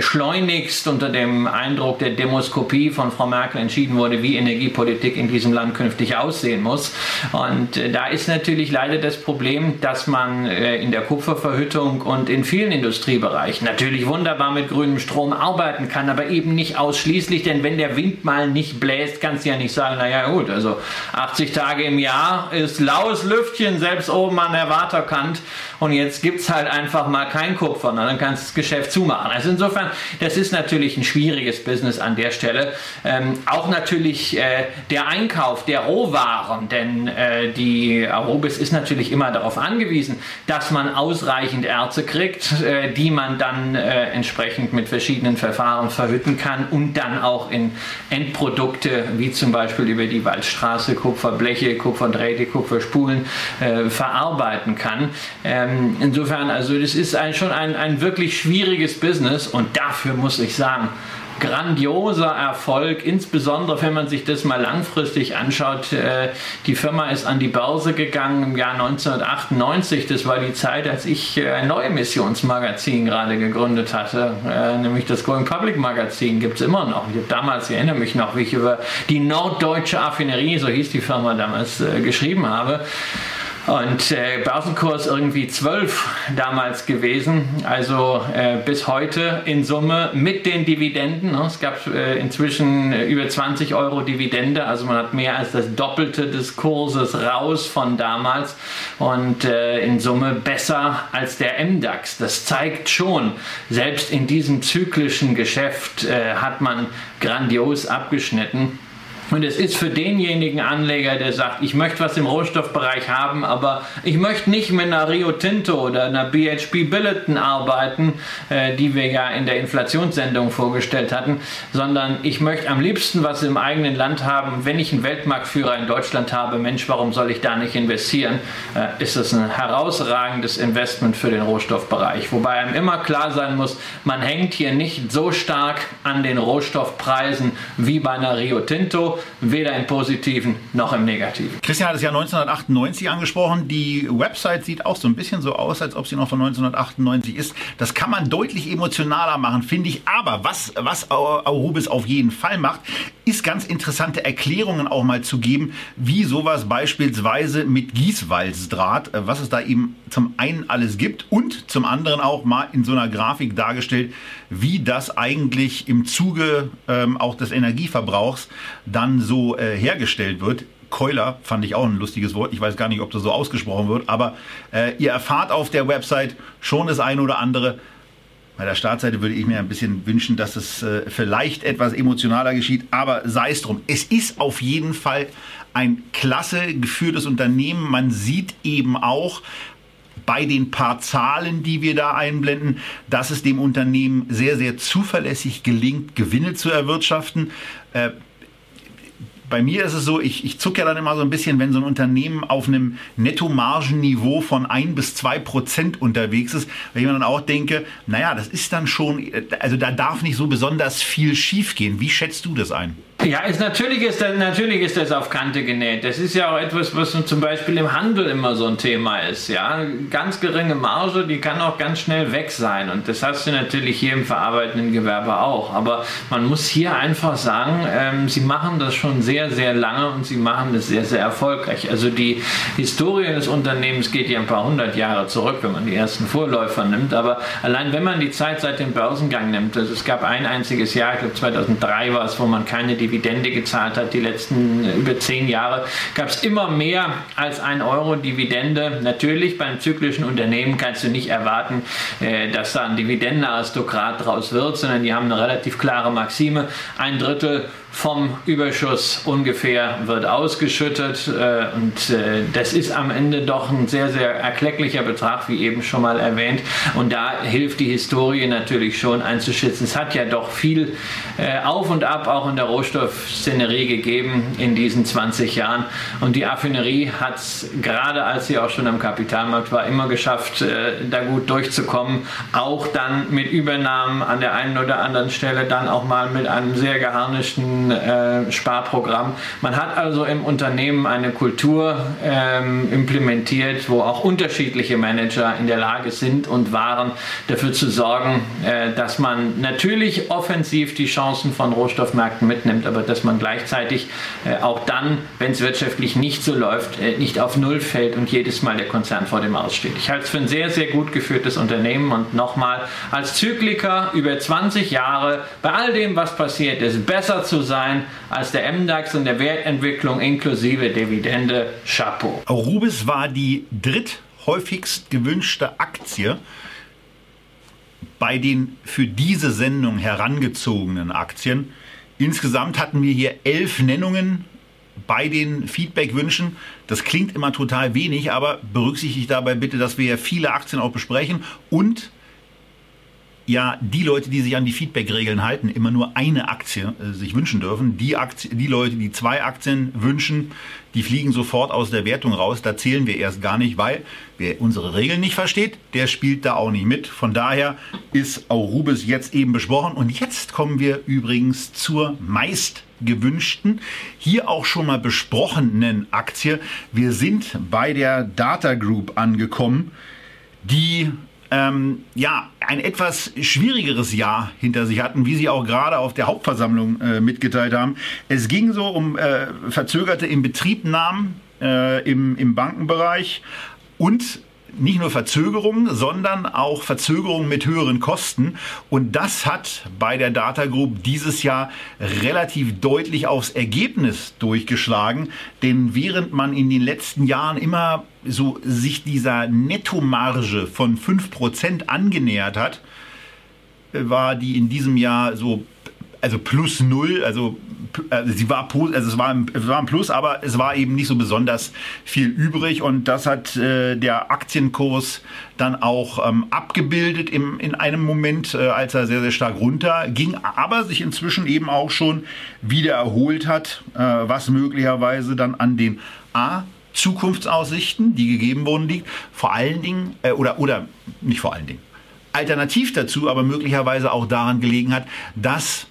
schleunigst unter dem Eindruck der Demoskopie von Frau Merkel entschieden wurde, wie Energiepolitik in diesem Land künftig aussehen muss. Und äh, da ist natürlich leider das Problem, dass man äh, in der Kupferverhüttung und in vielen Industriebereichen natürlich wunderbar mit grünem Strom arbeiten kann, aber eben nicht ausschließlich, denn wenn der Wind mal nicht bläst, kannst du ja nicht sagen, naja gut, also 80 Tage im Jahr ist laues Lüftchen, selbst oben an der Waterkant und jetzt gibt es halt einfach mal kein Kupfer, dann kannst du das Geschäft zumachen. Also insofern, das ist natürlich ein schwieriges Business an der Stelle. Ähm, auch natürlich äh, der Einkauf der Rohwaren, denn äh, die Arubis ist natürlich immer darauf angewiesen, dass man ausreichend Erze kriegt, äh, die man dann äh, entsprechend mit verschiedenen Verfahren verhütten kann und dann auch in Endprodukte wie zum Beispiel über die Waldstraße Kupferbleche, Kupferdrähte, Kupferspulen äh, verarbeiten kann. Ähm, insofern, also das ist ein, schon ein, ein wirklich schwieriges Business und dafür muss ich sagen, grandioser Erfolg, insbesondere wenn man sich das mal langfristig anschaut. Äh, die Firma ist an die Börse gegangen im Jahr 1998. Das war die Zeit, als ich äh, ein Neuemissionsmagazin gerade gegründet hatte, äh, nämlich das Going Public Magazin gibt es immer noch. Ich damals, ich erinnere mich noch, wie ich über die Norddeutsche Affinerie, so hieß die Firma damals, geschrieben habe. Und äh, Börsenkurs irgendwie 12 damals gewesen, also äh, bis heute in Summe mit den Dividenden. Ne? Es gab äh, inzwischen äh, über 20 Euro Dividende, also man hat mehr als das Doppelte des Kurses raus von damals und äh, in Summe besser als der MDAX. Das zeigt schon, selbst in diesem zyklischen Geschäft äh, hat man grandios abgeschnitten. Und es ist für denjenigen Anleger, der sagt, ich möchte was im Rohstoffbereich haben, aber ich möchte nicht mit einer Rio Tinto oder einer BHP Billiton arbeiten, äh, die wir ja in der Inflationssendung vorgestellt hatten, sondern ich möchte am liebsten was im eigenen Land haben. Wenn ich einen Weltmarktführer in Deutschland habe, Mensch, warum soll ich da nicht investieren? Äh, ist das ein herausragendes Investment für den Rohstoffbereich. Wobei einem immer klar sein muss, man hängt hier nicht so stark an den Rohstoffpreisen wie bei einer Rio Tinto weder im Positiven noch im Negativen. Christian hat es ja 1998 angesprochen. Die Website sieht auch so ein bisschen so aus, als ob sie noch von 1998 ist. Das kann man deutlich emotionaler machen, finde ich. Aber was, was Arubis auf jeden Fall macht, ist ganz interessante Erklärungen auch mal zu geben, wie sowas beispielsweise mit Gießwalzdraht, äh, was es da eben zum einen alles gibt und zum anderen auch mal in so einer Grafik dargestellt, wie das eigentlich im Zuge ähm, auch des Energieverbrauchs dann so äh, hergestellt wird. Keuler fand ich auch ein lustiges Wort. Ich weiß gar nicht, ob das so ausgesprochen wird, aber äh, ihr erfahrt auf der Website schon das eine oder andere. Bei der Startseite würde ich mir ein bisschen wünschen, dass es äh, vielleicht etwas emotionaler geschieht, aber sei es drum. Es ist auf jeden Fall ein klasse geführtes Unternehmen. Man sieht eben auch, bei den paar Zahlen, die wir da einblenden, dass es dem Unternehmen sehr, sehr zuverlässig gelingt, Gewinne zu erwirtschaften. Äh, bei mir ist es so, ich, ich zucke ja dann immer so ein bisschen, wenn so ein Unternehmen auf einem Nettomargenniveau von ein bis zwei Prozent unterwegs ist, weil ich mir dann auch denke, naja, das ist dann schon, also da darf nicht so besonders viel schiefgehen. Wie schätzt du das ein? Ja, ist, natürlich, ist das, natürlich ist das auf Kante genäht. Das ist ja auch etwas, was zum Beispiel im Handel immer so ein Thema ist. Ja? Ganz geringe Marge, die kann auch ganz schnell weg sein. Und das hast du natürlich hier im verarbeitenden Gewerbe auch. Aber man muss hier einfach sagen, ähm, sie machen das schon sehr, sehr lange und sie machen das sehr, sehr erfolgreich. Also die Historie des Unternehmens geht ja ein paar hundert Jahre zurück, wenn man die ersten Vorläufer nimmt. Aber allein wenn man die Zeit seit dem Börsengang nimmt, also es gab ein einziges Jahr, ich glaube 2003 war es, wo man keine Dividende gezahlt hat. Die letzten äh, über zehn Jahre gab es immer mehr als ein Euro Dividende. Natürlich, beim zyklischen Unternehmen kannst du nicht erwarten, äh, dass da ein Dividendenaristokrat draus wird, sondern die haben eine relativ klare Maxime. Ein Drittel vom Überschuss ungefähr wird ausgeschüttet äh, und äh, das ist am Ende doch ein sehr, sehr erklecklicher Betrag, wie eben schon mal erwähnt. Und da hilft die Historie natürlich schon einzuschätzen. Es hat ja doch viel äh, Auf und Ab auch in der Rohstoffszenerie gegeben in diesen 20 Jahren. Und die Affinerie hat es gerade als sie auch schon am Kapitalmarkt war, immer geschafft, da gut durchzukommen. Auch dann mit Übernahmen an der einen oder anderen Stelle, dann auch mal mit einem sehr geharnischten äh, Sparprogramm. Man hat also im Unternehmen eine Kultur ähm, implementiert, wo auch unterschiedliche Manager in der Lage sind und waren, dafür zu sorgen, äh, dass man natürlich offensiv die Chancen von Rohstoffmärkten mitnimmt, aber dass man gleichzeitig äh, auch dann, wenn es wirtschaftlich nicht so läuft, äh, nicht auf Null fällt und jedes Mal der Konzern vor dem Aussteht. Ich halte es für ein sehr, sehr gut geführtes Unternehmen und nochmal als Zykliker über 20 Jahre bei all dem, was passiert ist, besser zu sein sein als der MDAX und der Wertentwicklung inklusive Dividende. Chapeau. Rubis war die dritthäufigst gewünschte Aktie bei den für diese Sendung herangezogenen Aktien. Insgesamt hatten wir hier elf Nennungen bei den Feedback-Wünschen. Das klingt immer total wenig, aber berücksichtigt dabei bitte, dass wir viele Aktien auch besprechen und ja die Leute, die sich an die Feedback-Regeln halten, immer nur eine Aktie äh, sich wünschen dürfen. Die, Aktie, die Leute, die zwei Aktien wünschen, die fliegen sofort aus der Wertung raus. Da zählen wir erst gar nicht, weil wer unsere Regeln nicht versteht, der spielt da auch nicht mit. Von daher ist Aurubis jetzt eben besprochen. Und jetzt kommen wir übrigens zur meist gewünschten, hier auch schon mal besprochenen Aktie. Wir sind bei der Data Group angekommen, die ähm, ja, ein etwas schwierigeres Jahr hinter sich hatten, wie sie auch gerade auf der Hauptversammlung äh, mitgeteilt haben. Es ging so um äh, verzögerte Inbetriebnahmen äh, im, im Bankenbereich und nicht nur Verzögerungen, sondern auch Verzögerungen mit höheren Kosten. Und das hat bei der Data Group dieses Jahr relativ deutlich aufs Ergebnis durchgeschlagen. Denn während man in den letzten Jahren immer so sich dieser Nettomarge von 5% angenähert hat, war die in diesem Jahr so also plus null, also, also sie war also es war, ein, es war ein Plus, aber es war eben nicht so besonders viel übrig und das hat äh, der Aktienkurs dann auch ähm, abgebildet im, in einem Moment, äh, als er sehr, sehr stark runter ging, aber sich inzwischen eben auch schon wieder erholt hat, äh, was möglicherweise dann an den A Zukunftsaussichten, die gegeben wurden, liegt. Vor allen Dingen, äh, oder, oder nicht vor allen Dingen, alternativ dazu, aber möglicherweise auch daran gelegen hat, dass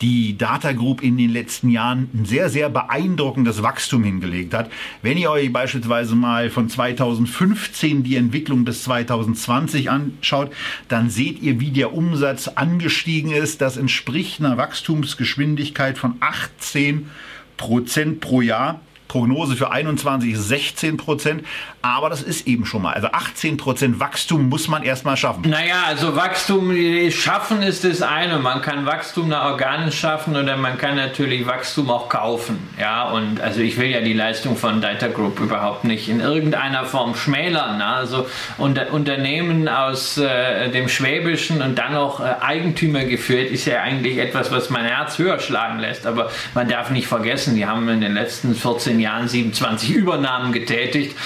die Data Group in den letzten Jahren ein sehr, sehr beeindruckendes Wachstum hingelegt hat. Wenn ihr euch beispielsweise mal von 2015 die Entwicklung bis 2020 anschaut, dann seht ihr, wie der Umsatz angestiegen ist. Das entspricht einer Wachstumsgeschwindigkeit von 18 Prozent pro Jahr. Prognose für 21 16 Prozent. Aber das ist eben schon mal. Also 18 Prozent Wachstum muss man erstmal schaffen. Naja, also Wachstum schaffen ist das eine. Man kann Wachstum nach organisch schaffen oder man kann natürlich Wachstum auch kaufen. Ja, und also ich will ja die Leistung von Data Group überhaupt nicht in irgendeiner Form schmälern. Ne? Also unter, Unternehmen aus äh, dem Schwäbischen und dann auch äh, Eigentümer geführt ist ja eigentlich etwas, was mein Herz höher schlagen lässt. Aber man darf nicht vergessen, die haben in den letzten 14 15 Jahren 27 Übernahmen getätigt.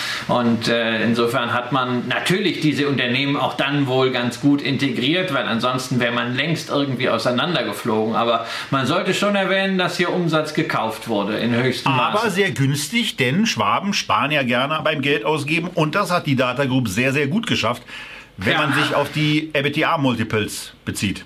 Und äh, insofern hat man natürlich diese Unternehmen auch dann wohl ganz gut integriert, weil ansonsten wäre man längst irgendwie auseinandergeflogen. Aber man sollte schon erwähnen, dass hier Umsatz gekauft wurde in höchstem Maße. Aber sehr günstig, denn Schwaben sparen ja gerne beim Geld ausgeben und das hat die Data Group sehr, sehr gut geschafft, wenn ja. man sich auf die EBITDA-Multiples bezieht.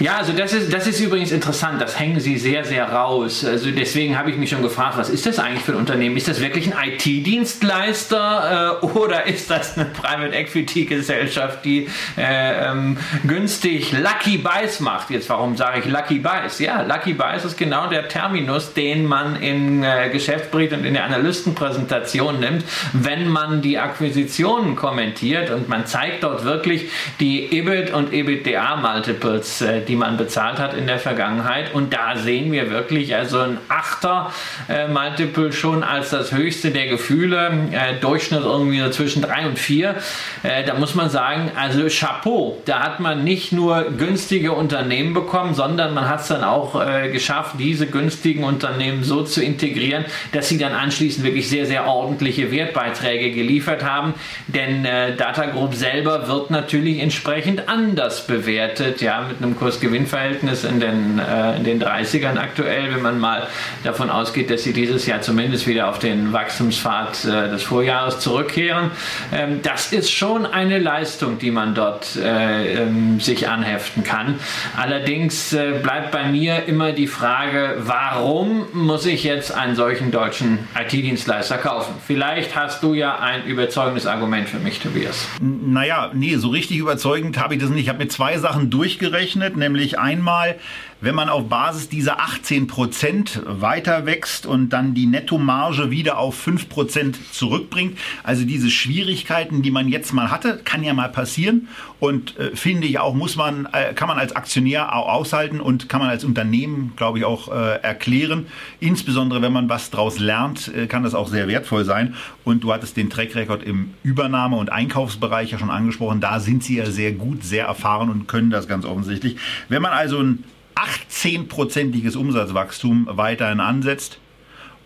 Ja, also das ist, das ist übrigens interessant. Das hängen sie sehr, sehr raus. Also deswegen habe ich mich schon gefragt, was ist das eigentlich für ein Unternehmen? Ist das wirklich ein IT-Dienstleister äh, oder ist das eine Private Equity Gesellschaft, die äh, ähm, günstig Lucky Buys macht? Jetzt, warum sage ich Lucky Buys? Ja, Lucky Buys ist genau der Terminus, den man in äh, Geschäftsbericht und in der Analystenpräsentation nimmt, wenn man die Akquisitionen kommentiert und man zeigt dort wirklich die EBIT und EBITDA-Multiples äh, die man bezahlt hat in der Vergangenheit. Und da sehen wir wirklich also ein Achter äh, Multiple schon als das höchste der Gefühle, äh, Durchschnitt irgendwie so zwischen drei und vier. Äh, da muss man sagen, also Chapeau, da hat man nicht nur günstige Unternehmen bekommen, sondern man hat es dann auch geschafft, diese günstigen Unternehmen so zu integrieren, dass sie dann anschließend wirklich sehr, sehr ordentliche Wertbeiträge geliefert haben. Denn äh, Data Group selber wird natürlich entsprechend anders bewertet, ja, mit einem Kurs Kurs-Gewinn-Verhältnis in den, äh, in den 30ern aktuell, wenn man mal davon ausgeht, dass sie dieses Jahr zumindest wieder auf den Wachstumspfad äh, des Vorjahres zurückkehren. Ähm, das ist schon eine Leistung, die man dort äh, ähm, sich anheften kann. Allerdings äh, bleibt bei mir immer die Frage, warum muss ich jetzt einen solchen deutschen IT-Dienstleister kaufen? Vielleicht hast du ja ein überzeugendes Argument für mich, Tobias. Naja, nee, so richtig überzeugend habe ich das nicht. Ich habe mir zwei Sachen durchgerechnet nämlich einmal wenn man auf Basis dieser 18 Prozent weiter wächst und dann die Nettomarge wieder auf 5 Prozent zurückbringt, also diese Schwierigkeiten, die man jetzt mal hatte, kann ja mal passieren und äh, finde ich auch, muss man, äh, kann man als Aktionär auch aushalten und kann man als Unternehmen, glaube ich, auch äh, erklären. Insbesondere, wenn man was daraus lernt, äh, kann das auch sehr wertvoll sein. Und du hattest den Track Record im Übernahme- und Einkaufsbereich ja schon angesprochen. Da sind sie ja sehr gut, sehr erfahren und können das ganz offensichtlich. Wenn man also ein 18-prozentiges Umsatzwachstum weiterhin ansetzt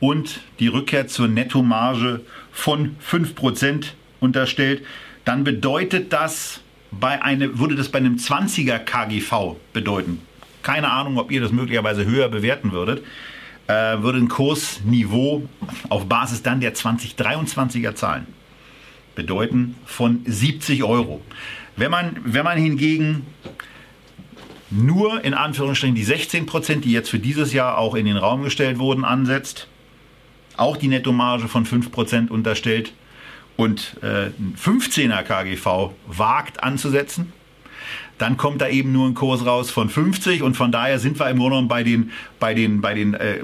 und die Rückkehr zur Nettomarge von 5% unterstellt, dann bedeutet das bei eine, würde das bei einem 20er KGV bedeuten. Keine Ahnung, ob ihr das möglicherweise höher bewerten würdet. Äh, würde ein Kursniveau auf Basis dann der 2023er Zahlen bedeuten von 70 Euro. Wenn man, wenn man hingegen nur in Anführungsstrichen die 16 Prozent, die jetzt für dieses Jahr auch in den Raum gestellt wurden, ansetzt, auch die Nettomarge von 5 Prozent unterstellt und äh, ein 15er KGV wagt anzusetzen, dann kommt da eben nur ein Kurs raus von 50 und von daher sind wir im Grunde genommen bei den, bei den, bei den äh,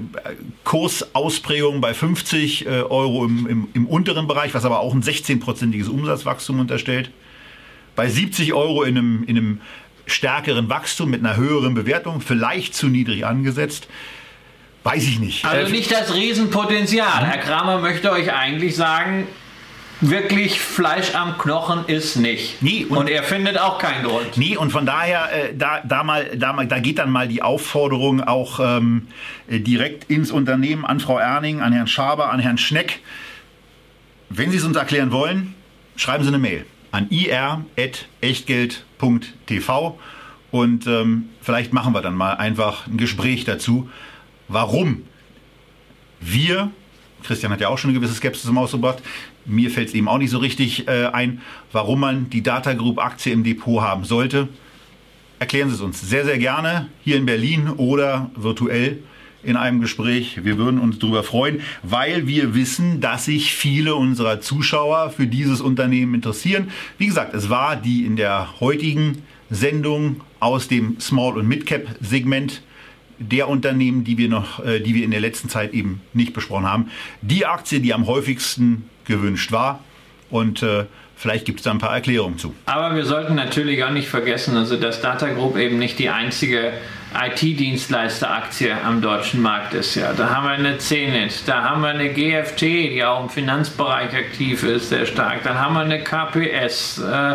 Kursausprägungen bei 50 äh, Euro im, im, im, unteren Bereich, was aber auch ein 16-prozentiges Umsatzwachstum unterstellt. Bei 70 Euro in einem, in einem stärkeren Wachstum, mit einer höheren Bewertung, vielleicht zu niedrig angesetzt. Weiß ich nicht. Also nicht das Riesenpotenzial. Herr Kramer möchte euch eigentlich sagen, wirklich Fleisch am Knochen ist nicht. Nee, und, und, er findet auch keinen Grund. Nee, und von daher, äh, da, da, mal, da, mal, da geht dann mal die Aufforderung auch ähm, äh, direkt ins Unternehmen an Frau Erning, an Herrn Schaber, an Herrn Schneck. Wenn Sie es uns erklären wollen, schreiben Sie eine Mail an ir.echtgeld.tv und ähm, vielleicht machen wir dann mal einfach ein Gespräch dazu, warum wir, Christian hat ja auch schon eine gewisse Skepsis im Ausgebracht, mir fällt es eben auch nicht so richtig äh, ein, warum man die Data Group Aktie im Depot haben sollte. Erklären Sie es uns sehr, sehr gerne hier in Berlin oder virtuell in einem Gespräch. Wir würden uns darüber freuen, weil wir wissen, dass sich viele unserer Zuschauer für dieses Unternehmen interessieren. Wie gesagt, es war die in der heutigen Sendung aus dem Small- und Mid-Cap-Segment der Unternehmen, die wir noch, äh, die wir in der letzten Zeit eben nicht besprochen haben. Die Aktie, die am häufigsten gewünscht war. Und äh, Vielleicht gibt es da ein paar Erklärungen zu. Aber wir sollten natürlich auch nicht vergessen, also dass Data Group eben nicht die einzige IT-Dienstleisteraktie am deutschen Markt ist. Ja, da haben wir eine CNET, da haben wir eine GFT, die auch im Finanzbereich aktiv ist, sehr stark. Dann haben wir eine KPS, äh,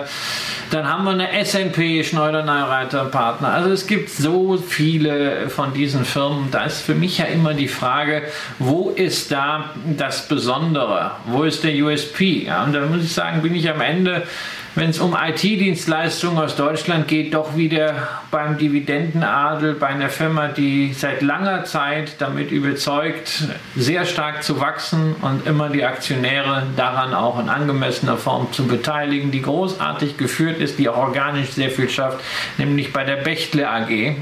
dann haben wir eine SNP, Schneider Neureiter Partner. Also es gibt so viele von diesen Firmen. Da ist für mich ja immer die Frage, wo ist da das Besondere? Wo ist der USP? Ja, und da muss ich sagen, bin ich am Ende wenn es um IT-Dienstleistungen aus Deutschland geht, doch wieder beim Dividendenadel, bei einer Firma, die seit langer Zeit damit überzeugt, sehr stark zu wachsen und immer die Aktionäre daran auch in angemessener Form zu beteiligen, die großartig geführt ist, die auch organisch sehr viel schafft, nämlich bei der Bechtle AG. Äh,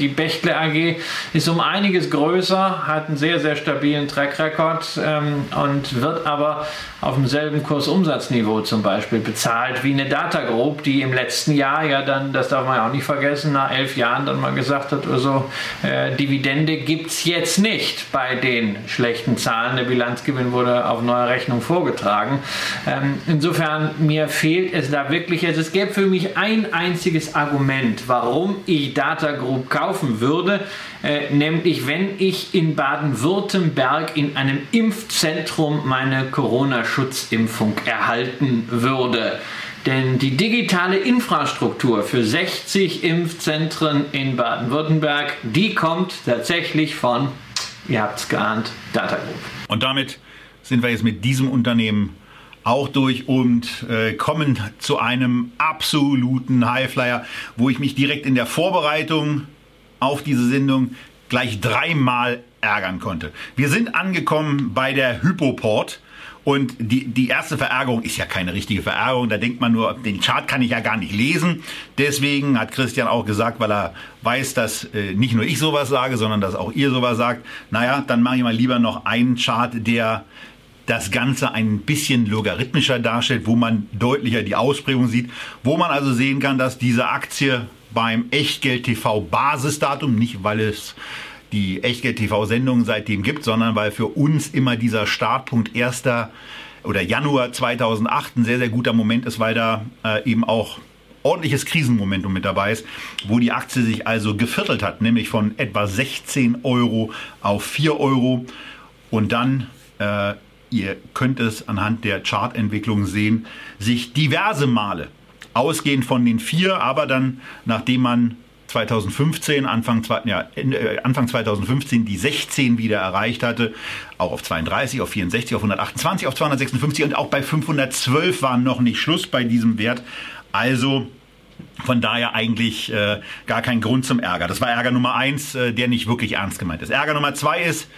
die Bechtle AG ist um einiges größer, hat einen sehr, sehr stabilen Track Record ähm, und wird aber auf demselben Kursumsatzniveau zum Beispiel bezahlt wie eine Data Group, die im letzten Jahr ja dann, das darf man ja auch nicht vergessen, nach elf Jahren dann mal gesagt hat, also äh, Dividende gibt es jetzt nicht bei den schlechten Zahlen. Der Bilanzgewinn wurde auf neue Rechnung vorgetragen. Ähm, insofern, mir fehlt es da wirklich, also es gäbe für mich ein einziges Argument, warum ich Data Group kaufen würde, äh, nämlich wenn ich in Baden-Württemberg in einem Impfzentrum meine Corona-Schutzimpfung erhalten würde. Denn die digitale Infrastruktur für 60 Impfzentren in Baden-Württemberg, die kommt tatsächlich von, ihr habt es geahnt, Data Group. Und damit sind wir jetzt mit diesem Unternehmen auch durch und äh, kommen zu einem absoluten Highflyer, wo ich mich direkt in der Vorbereitung auf diese Sendung gleich dreimal ärgern konnte. Wir sind angekommen bei der Hypoport. Und die, die erste Verärgerung ist ja keine richtige Verärgerung. Da denkt man nur, den Chart kann ich ja gar nicht lesen. Deswegen hat Christian auch gesagt, weil er weiß, dass äh, nicht nur ich sowas sage, sondern dass auch ihr sowas sagt. Naja, dann mache ich mal lieber noch einen Chart, der das Ganze ein bisschen logarithmischer darstellt, wo man deutlicher die Ausprägung sieht, wo man also sehen kann, dass diese Aktie beim Echtgeld TV Basisdatum, nicht weil es die Echtgeld TV Sendung seitdem gibt, sondern weil für uns immer dieser Startpunkt 1. oder Januar 2008 ein sehr, sehr guter Moment ist, weil da äh, eben auch ordentliches Krisenmomentum mit dabei ist, wo die Aktie sich also geviertelt hat, nämlich von etwa 16 Euro auf 4 Euro und dann äh, ihr könnt es anhand der Chartentwicklung sehen, sich diverse Male ausgehend von den vier, aber dann, nachdem man 2015, Anfang, ja, äh, Anfang 2015 die 16 wieder erreicht hatte, auch auf 32, auf 64, auf 128, auf 256 und auch bei 512 war noch nicht Schluss bei diesem Wert. Also von daher eigentlich äh, gar kein Grund zum Ärger. Das war Ärger Nummer eins, äh, der nicht wirklich ernst gemeint ist. Ärger Nummer zwei ist,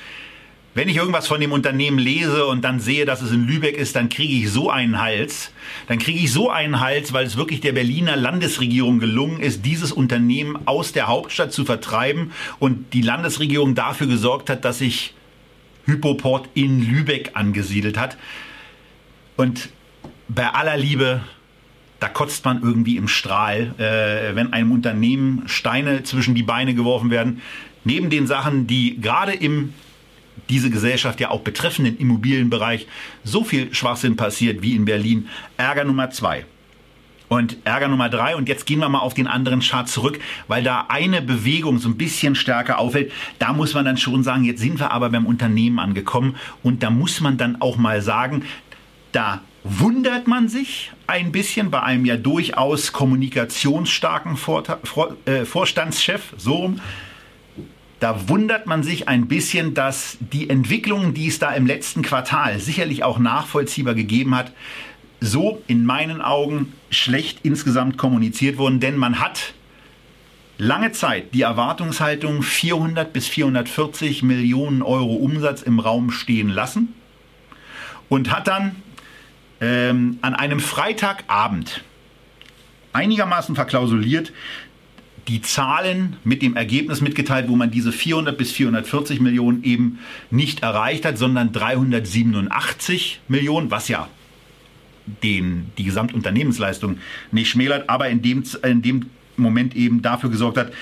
wenn ich irgendwas von dem Unternehmen lese und dann sehe, dass es in Lübeck ist, dann kriege ich so einen Hals. Dann kriege ich so einen Hals, weil es wirklich der Berliner Landesregierung gelungen ist, dieses Unternehmen aus der Hauptstadt zu vertreiben und die Landesregierung dafür gesorgt hat, dass sich Hypoport in Lübeck angesiedelt hat. Und bei aller Liebe, da kotzt man irgendwie im Strahl, äh, wenn einem Unternehmen Steine zwischen die Beine geworfen werden. Neben den Sachen, die gerade im diese Gesellschaft ja auch betreffenden Immobilienbereich so viel Schwachsinn passiert wie in Berlin. Ärger Nummer zwei. Und Ärger Nummer drei, und jetzt gehen wir mal auf den anderen Chart zurück, weil da eine Bewegung so ein bisschen stärker auffällt. Da muss man dann schon sagen, jetzt sind wir aber beim Unternehmen angekommen und da muss man dann auch mal sagen, da wundert man sich ein bisschen bei einem ja durchaus kommunikationsstarken äh, Vorstandschef, so rum da wundert man sich ein bisschen, dass die Entwicklungen, die es da im letzten Quartal sicherlich auch nachvollziehbar gegeben hat, so in meinen Augen schlecht insgesamt kommuniziert wurden, denn man hat lange Zeit die Erwartungshaltung 400 bis 440 Millionen Euro Umsatz im Raum stehen lassen und hat dann ähm, an einem Freitagabend einigermaßen verklausuliert die Zahlen mit dem Ergebnis mitgeteilt, wo man diese 400 bis 440 Millionen eben nicht erreicht hat, sondern 387 Millionen, was ja den, die Gesamtunternehmensleistung nicht schmälert, aber in dem, in dem Moment eben dafür gesorgt hat,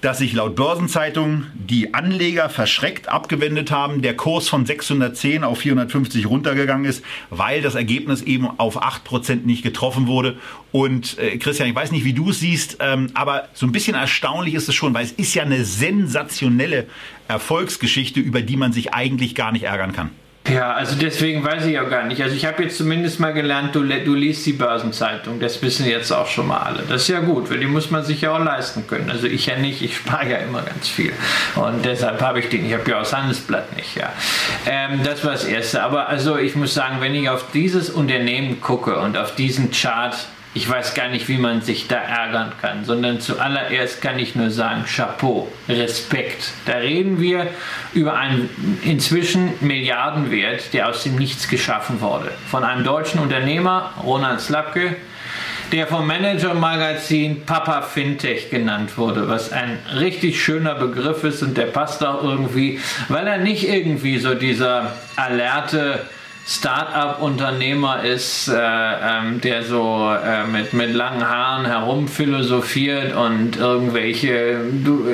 dass sich laut Börsenzeitung die Anleger verschreckt abgewendet haben, der Kurs von 610 auf 450 runtergegangen ist, weil das Ergebnis eben auf 8% nicht getroffen wurde. Und äh, Christian, ich weiß nicht, wie du es siehst, ähm, aber so ein bisschen erstaunlich ist es schon, weil es ist ja eine sensationelle Erfolgsgeschichte, über die man sich eigentlich gar nicht ärgern kann. Ja, also deswegen weiß ich auch gar nicht. Also ich habe jetzt zumindest mal gelernt, du, du liest die Börsenzeitung. Das wissen jetzt auch schon mal alle. Das ist ja gut, weil die muss man sich ja auch leisten können. Also ich ja nicht, ich spare ja immer ganz viel. Und deshalb habe ich den. Ich habe ja auch das Handelsblatt nicht, ja. Ähm, das war das Erste. Aber also ich muss sagen, wenn ich auf dieses Unternehmen gucke und auf diesen Chart, ich weiß gar nicht, wie man sich da ärgern kann, sondern zuallererst kann ich nur sagen, Chapeau, Respekt. Da reden wir über einen inzwischen Milliardenwert, der aus dem Nichts geschaffen wurde. Von einem deutschen Unternehmer, Ronald Slapke, der vom Manager-Magazin Papa Fintech genannt wurde, was ein richtig schöner Begriff ist und der passt auch irgendwie, weil er nicht irgendwie so dieser alerte Start-up-Unternehmer ist, äh, ähm, der so äh, mit, mit langen Haaren herumphilosophiert und irgendwelche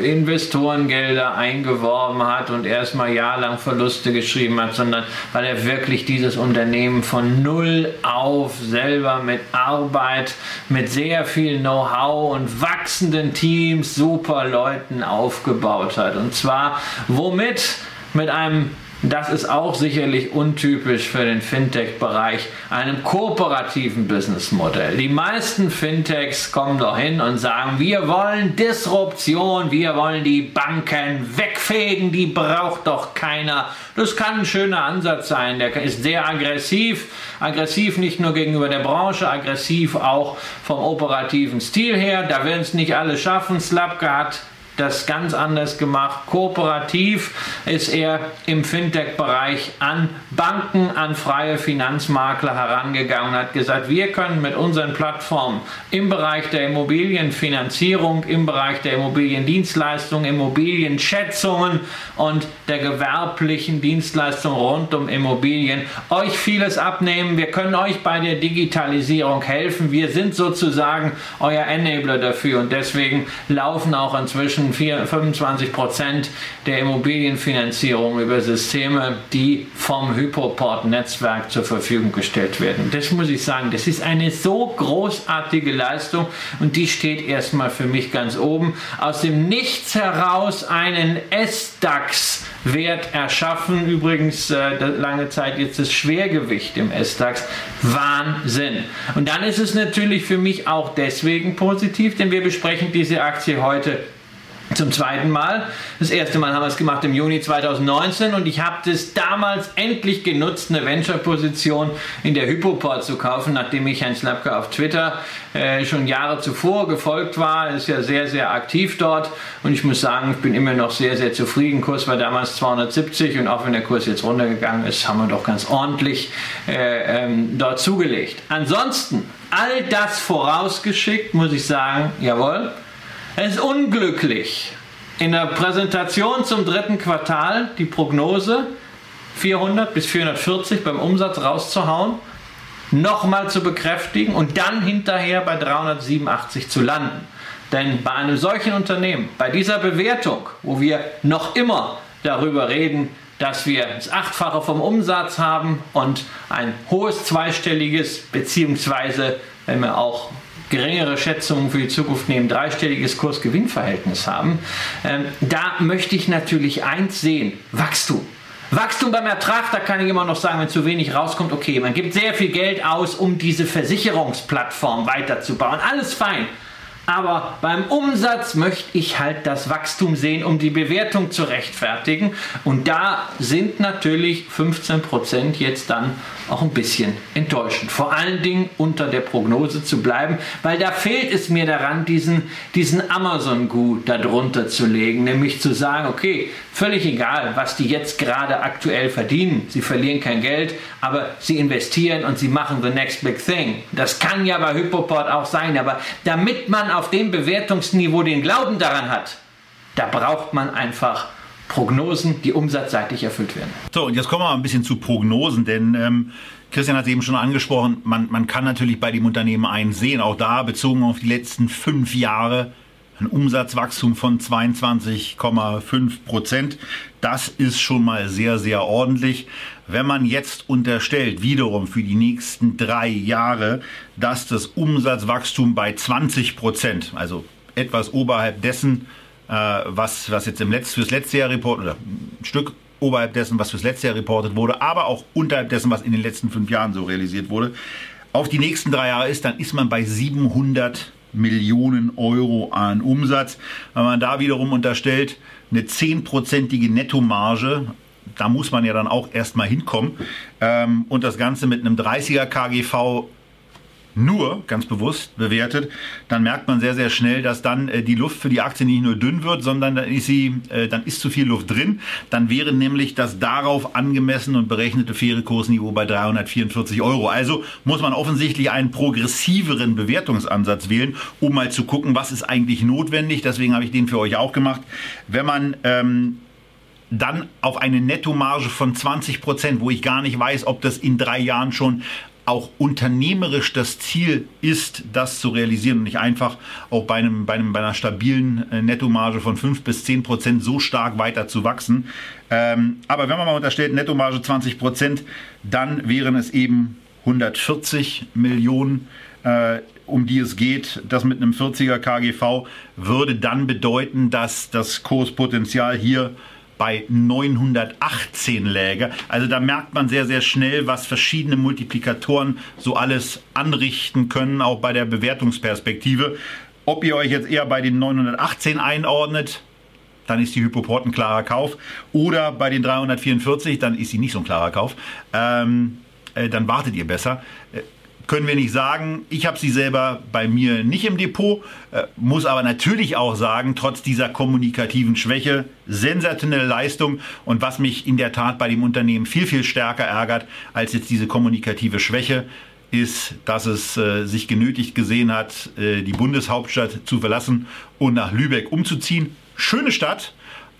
Investorengelder eingeworben hat und erstmal jahrelang Verluste geschrieben hat, sondern weil er wirklich dieses Unternehmen von null auf selber mit Arbeit, mit sehr viel Know-how und wachsenden Teams, super Leuten aufgebaut hat. Und zwar womit? Mit einem das ist auch sicherlich untypisch für den Fintech-Bereich, einem kooperativen Businessmodell. Die meisten Fintechs kommen doch hin und sagen, wir wollen Disruption, wir wollen die Banken wegfegen, die braucht doch keiner. Das kann ein schöner Ansatz sein, der ist sehr aggressiv, aggressiv nicht nur gegenüber der Branche, aggressiv auch vom operativen Stil her. Da werden es nicht alle schaffen. Slapke hat das ganz anders gemacht. Kooperativ ist er im Fintech-Bereich an Banken, an freie Finanzmakler herangegangen und hat gesagt, wir können mit unseren Plattformen im Bereich der Immobilienfinanzierung, im Bereich der Immobiliendienstleistungen, Immobilienschätzungen und der gewerblichen Dienstleistung rund um Immobilien euch vieles abnehmen. Wir können euch bei der Digitalisierung helfen. Wir sind sozusagen euer Enabler dafür und deswegen laufen auch inzwischen inzwischen 25 Prozent der Immobilienfinanzierung über Systeme, die vom Hypoport-Netzwerk zur Verfügung gestellt werden. Das muss ich sagen, das ist eine so großartige Leistung und die steht erstmal für mich ganz oben. Aus dem Nichts heraus einen S-DAX Wert erschaffen. Übrigens äh, lange Zeit jetzt das Schwergewicht im S-DAX. Wahnsinn. Und dann ist es natürlich für mich auch deswegen positiv, denn wir besprechen diese Aktie heute zum zweiten Mal. Das erste Mal haben wir es gemacht im Juni 2019 und ich habe das damals endlich genutzt, eine Venture-Position in der Hypoport zu kaufen, nachdem ich Herrn Slapke auf Twitter äh, schon Jahre zuvor gefolgt war. Er ist ja sehr, sehr aktiv dort und ich muss sagen, ich bin immer noch sehr, sehr zufrieden. Kurs war damals 270 und auch wenn der Kurs jetzt runtergegangen ist, haben wir doch ganz ordentlich äh, ähm, dort zugelegt. Ansonsten, all das vorausgeschickt, muss ich sagen, jawohl, es ist unglücklich, in der Präsentation zum dritten Quartal die Prognose 400 bis 440 beim Umsatz rauszuhauen, nochmal zu bekräftigen und dann hinterher bei 387 zu landen. Denn bei einem solchen Unternehmen, bei dieser Bewertung, wo wir noch immer darüber reden, dass wir das Achtfache vom Umsatz haben und ein hohes zweistelliges, beziehungsweise wenn wir auch geringere Schätzungen für die Zukunft nehmen, dreistelliges Kurs-Gewinn-Verhältnis haben, ähm, da möchte ich natürlich eins sehen, Wachstum. Wachstum beim Ertrag, da kann ich immer noch sagen, wenn zu wenig rauskommt, okay, man gibt sehr viel Geld aus, um diese Versicherungsplattform weiterzubauen. Alles fein. Aber beim Umsatz möchte ich halt das Wachstum sehen, um die Bewertung zu rechtfertigen. Und da sind natürlich 15% jetzt dann auch ein bisschen enttäuschend. Vor allen Dingen unter der Prognose zu bleiben, weil da fehlt es mir daran, diesen, diesen Amazon-Gut darunter zu legen, nämlich zu sagen, okay, völlig egal, was die jetzt gerade aktuell verdienen, sie verlieren kein Geld, aber sie investieren und sie machen the next big thing. Das kann ja bei Hypoport auch sein, aber damit man auf dem Bewertungsniveau den Glauben daran hat, da braucht man einfach Prognosen, die umsatzseitig erfüllt werden. So, und jetzt kommen wir mal ein bisschen zu Prognosen, denn ähm, Christian hat es eben schon angesprochen, man, man kann natürlich bei dem Unternehmen einen sehen, auch da bezogen auf die letzten fünf Jahre, ein Umsatzwachstum von 22,5 Prozent. Das ist schon mal sehr, sehr ordentlich. Wenn man jetzt unterstellt, wiederum für die nächsten drei Jahre, dass das Umsatzwachstum bei 20 Prozent, also etwas oberhalb dessen, äh, was, was jetzt im Letz-, fürs letzte Jahr reportet, oder ein Stück oberhalb dessen, was fürs letzte Jahr reportet wurde, aber auch unterhalb dessen, was in den letzten fünf Jahren so realisiert wurde, auf die nächsten drei Jahre ist, dann ist man bei 700 Millionen Euro an Umsatz. Wenn man da wiederum unterstellt, eine zehnprozentige Nettomarge, da muss man ja dann auch erstmal hinkommen. Ähm, und das Ganze mit einem 30er KGV nur, ganz bewusst, bewertet, dann merkt man sehr, sehr schnell, dass dann äh, die Luft für die Aktie nicht nur dünn wird, sondern dann ist, sie, äh, dann ist zu viel Luft drin. Dann wäre nämlich das darauf angemessen und berechnete faire Kursniveau bei 344 Euro. Also muss man offensichtlich einen progressiveren Bewertungsansatz wählen, um mal zu gucken, was ist eigentlich notwendig. Deswegen habe ich den für euch auch gemacht. Wenn man ähm, dann auf eine Nettomarge von 20 Prozent, wo ich gar nicht weiß, ob das in drei Jahren schon auch unternehmerisch das Ziel ist, das zu realisieren und nicht einfach auch bei, einem, bei, einem, bei einer stabilen äh, Nettomarge von 5 bis 10 Prozent so stark weiter zu wachsen. Ähm, aber wenn man mal unterstellt, Nettomarge 20 Prozent, dann wären es eben 140 Millionen, äh, um die es geht. Das mit einem 40er KGV würde dann bedeuten, dass das Kurspotenzial hier bei 918 läge. Also da merkt man sehr, sehr schnell, was verschiedene Multiplikatoren so alles anrichten können, auch bei der Bewertungsperspektive. Ob ihr euch jetzt eher bei den 918 einordnet, dann ist die Hypoport ein klarer Kauf. Oder bei den 344, dann ist sie nicht so ein klarer Kauf. Ähm, äh, dann wartet ihr besser. Können wir nicht sagen. Ich habe sie selber bei mir nicht im Depot, äh, muss aber natürlich auch sagen, trotz dieser kommunikativen Schwäche, sensationelle Leistung und was mich in der Tat bei dem Unternehmen viel, viel stärker ärgert als jetzt diese kommunikative Schwäche, ist, dass es äh, sich genötigt gesehen hat, äh, die Bundeshauptstadt zu verlassen und nach Lübeck umzuziehen. Schöne Stadt,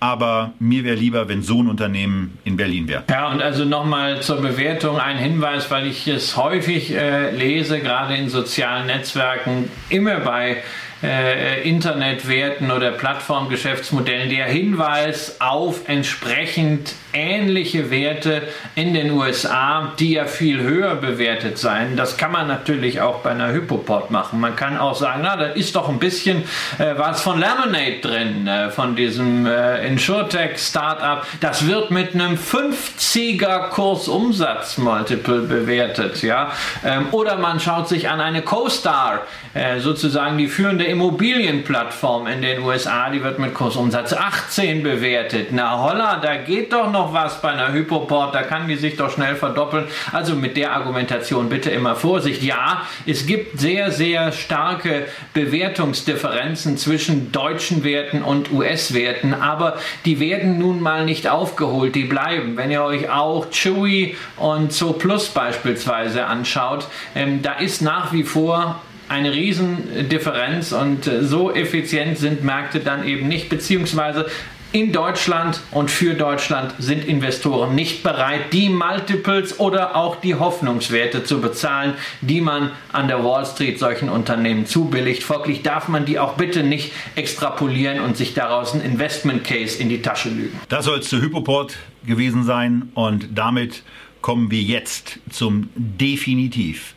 aber mir wäre lieber, wenn so ein Unternehmen in Berlin wäre. Ja, und also nochmal zur Bewertung ein Hinweis, weil ich es häufig äh, lese, gerade in sozialen Netzwerken, immer bei äh, Internetwerten oder Plattformgeschäftsmodellen der Hinweis auf entsprechend ähnliche Werte in den USA, die ja viel höher bewertet seien. Das kann man natürlich auch bei einer Hypoport machen. Man kann auch sagen, na, da ist doch ein bisschen äh, was von Lemonade drin, äh, von diesem äh, Insurtech-Startup. Das wird mit einem 50er Kursumsatz-Multiple bewertet. Ja? Ähm, oder man schaut sich an eine CoStar, äh, sozusagen die führende Immobilienplattform in den USA, die wird mit Kursumsatz 18 bewertet. Na holla, da geht doch noch was bei einer Hypoport, da kann die sich doch schnell verdoppeln. Also mit der Argumentation bitte immer Vorsicht. Ja, es gibt sehr, sehr starke Bewertungsdifferenzen zwischen deutschen Werten und US-Werten, aber die werden nun mal nicht aufgeholt, die bleiben. Wenn ihr euch auch Chewy und So Plus beispielsweise anschaut, ähm, da ist nach wie vor eine Riesendifferenz und äh, so effizient sind Märkte dann eben nicht, beziehungsweise in Deutschland und für Deutschland sind Investoren nicht bereit, die Multiples oder auch die Hoffnungswerte zu bezahlen, die man an der Wall Street solchen Unternehmen zubilligt. Folglich darf man die auch bitte nicht extrapolieren und sich daraus ein Investment Case in die Tasche lügen. Das soll es zu Hypoport gewesen sein und damit kommen wir jetzt zum definitiv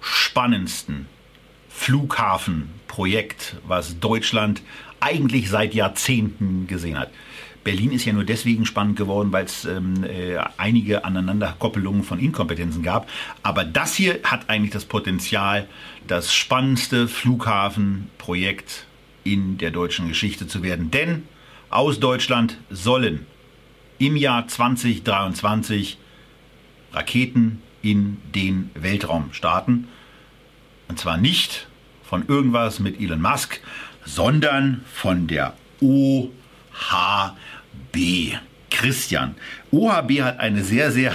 spannendsten Flughafenprojekt, was Deutschland eigentlich seit Jahrzehnten gesehen hat. Berlin ist ja nur deswegen spannend geworden, weil es ähm, äh, einige Aneinanderkoppelungen von Inkompetenzen gab. Aber das hier hat eigentlich das Potenzial, das spannendste Flughafenprojekt in der deutschen Geschichte zu werden. Denn aus Deutschland sollen im Jahr 2023 Raketen in den Weltraum starten. Und zwar nicht von irgendwas mit Elon Musk, sondern von der OHB. Christian. OHB hat eine sehr, sehr,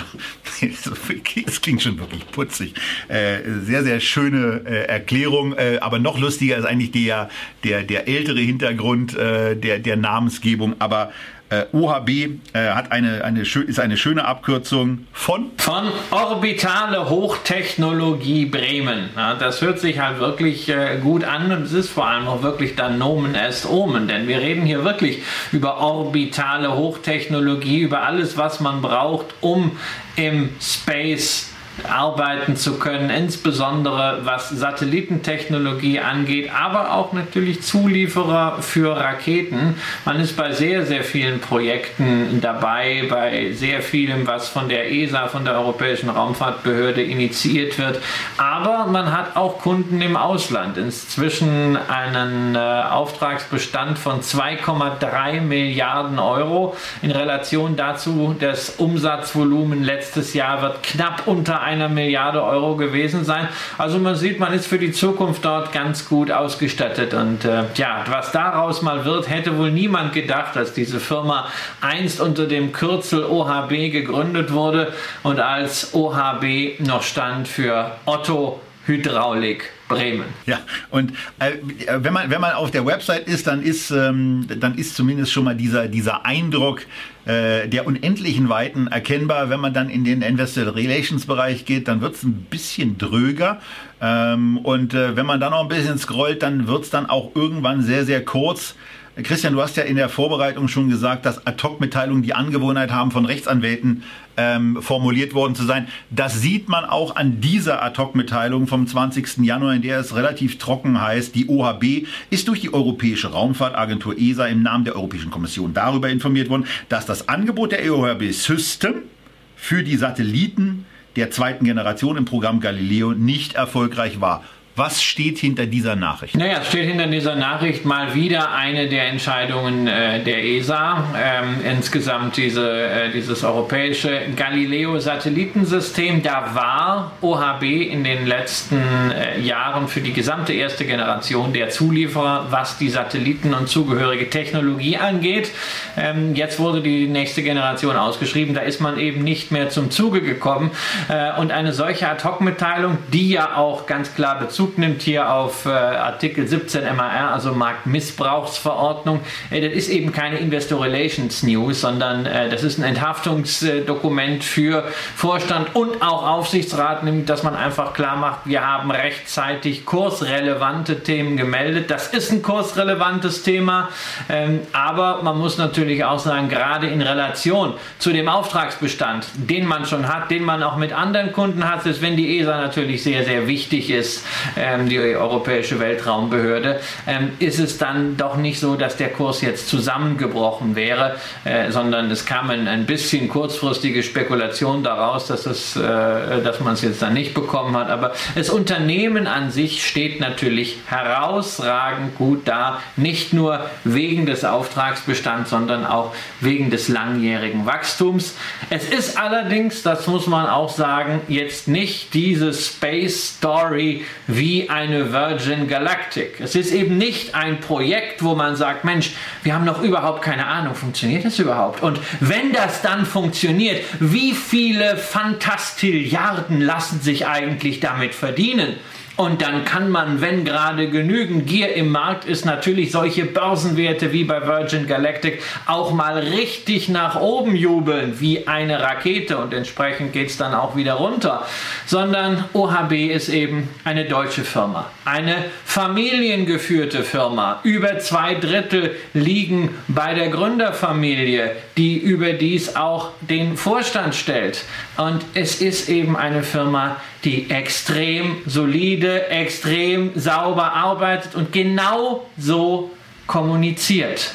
es klingt schon wirklich putzig, äh, sehr, sehr schöne äh, Erklärung, äh, aber noch lustiger ist eigentlich der, der, der ältere Hintergrund der, der Namensgebung. Aber Äh, OHB äh, hat eine, eine, ist eine schöne Abkürzung von? Von Orbitale Hochtechnologie Bremen. Ja, das hört sich halt wirklich äh, gut an und es ist vor allem auch wirklich dann Nomen est Omen, denn wir reden hier wirklich über orbitale Hochtechnologie, über alles, was man braucht, um im Space arbeiten zu können, insbesondere was Satellitentechnologie angeht, aber auch natürlich Zulieferer für Raketen. Man ist bei sehr, sehr vielen Projekten dabei, bei sehr vielem, was von der ESA, von der Europäischen Raumfahrtbehörde initiiert wird. Aber man hat auch Kunden im Ausland. Inzwischen einen äh, Auftragsbestand von 2,3 Milliarden Euro. In Relation dazu, das Umsatzvolumen letztes Jahr wird knapp unter einer Milliarde Euro gewesen sein. Also man sieht, man ist für die Zukunft dort ganz gut ausgestattet. Und äh, ja, was daraus mal wird, hätte wohl niemand gedacht, als diese Firma einst unter dem Kürzel OHB gegründet wurde und als OHB noch stand für Otto Hydraulik Bremen. Ja, und äh, wenn, man, wenn man auf der Website ist, dann ist, ähm, dann ist zumindest schon mal dieser, dieser Eindruck äh, der unendlichen Weiten erkennbar. Wenn man dann in den Investor Relations Bereich geht, dann wird es ein bisschen dröger. Ähm, und äh, wenn man dann noch ein bisschen scrollt, dann wird es dann auch irgendwann sehr, sehr kurz. Christian, du hast ja in der Vorbereitung schon gesagt, dass Ad-Hoc-Mitteilungen die Angewohnheit haben, von Rechtsanwälten ähm, formuliert worden zu sein. Das sieht man auch an dieser Ad-Hoc-Mitteilung vom 20. Januar, in der es relativ trocken heißt, die OHB ist durch die Europäische Raumfahrtagentur ESA im Namen der Europäischen Kommission darüber informiert worden, dass das Angebot der OHB System für die Satelliten der zweiten Generation im Programm Galileo nicht erfolgreich war. Was steht hinter dieser Nachricht? Naja, es steht hinter dieser Nachricht mal wieder eine der Entscheidungen äh, der ESA. Ähm, insgesamt diese, äh, dieses europäische Galileo-Satellitensystem. Da war OHB in den letzten äh, Jahren für die gesamte erste Generation der Zulieferer, was die Satelliten und zugehörige Technologie angeht. Ähm, jetzt wurde die nächste Generation ausgeschrieben. Da ist man eben nicht mehr zum Zuge gekommen. Äh, und eine solche Ad-Hoc-Mitteilung, die ja auch ganz klar Bezug Bezug nimmt hier auf äh, Artikel 17 MAR, also Marktmissbrauchsverordnung. Äh, das ist eben keine Investor Relations News, sondern äh, das ist ein Enthaftungsdokument für Vorstand und auch Aufsichtsrat, nämlich dass man einfach klar macht, wir haben rechtzeitig kursrelevante Themen gemeldet. Das ist ein kursrelevantes Thema, ähm, aber man muss natürlich auch sagen, gerade in Relation zu dem Auftragsbestand, den man schon hat, den man auch mit anderen Kunden hat, ist, wenn die ESA natürlich sehr, sehr wichtig ist, ähm, die Europäische Weltraumbehörde, ähm, ist es dann doch nicht so, dass der Kurs jetzt zusammengebrochen wäre, äh, sondern es kam ein, ein bisschen kurzfristige Spekulation daraus, dass, es, äh, dass man es jetzt dann nicht bekommen hat. Aber das Unternehmen an sich steht natürlich herausragend gut da, nicht nur wegen des Auftragsbestands, sondern auch wegen des langjährigen Wachstums. Es ist allerdings, das muss man auch sagen, jetzt nicht diese Space Story wie wie eine Virgin Galactic. Es ist eben nicht ein Projekt, wo man sagt, Mensch, wir haben noch überhaupt keine Ahnung, funktioniert das überhaupt? Und wenn das dann funktioniert, wie viele Fantastilliarden lassen sich eigentlich damit verdienen? Und dann kann man, wenn gerade genügend Gier im Markt ist, natürlich solche Börsenwerte wie bei Virgin Galactic auch mal richtig nach oben jubeln, wie eine Rakete. Und entsprechend geht es dann auch wieder runter. Sondern OHB ist eben eine deutsche Firma, eine familiengeführte Firma. Über zwei Drittel liegen bei der Gründerfamilie, die überdies auch den Vorstand stellt. Und es ist eben eine Firma, die extrem solide, extrem sauber arbeitet und genau so kommuniziert.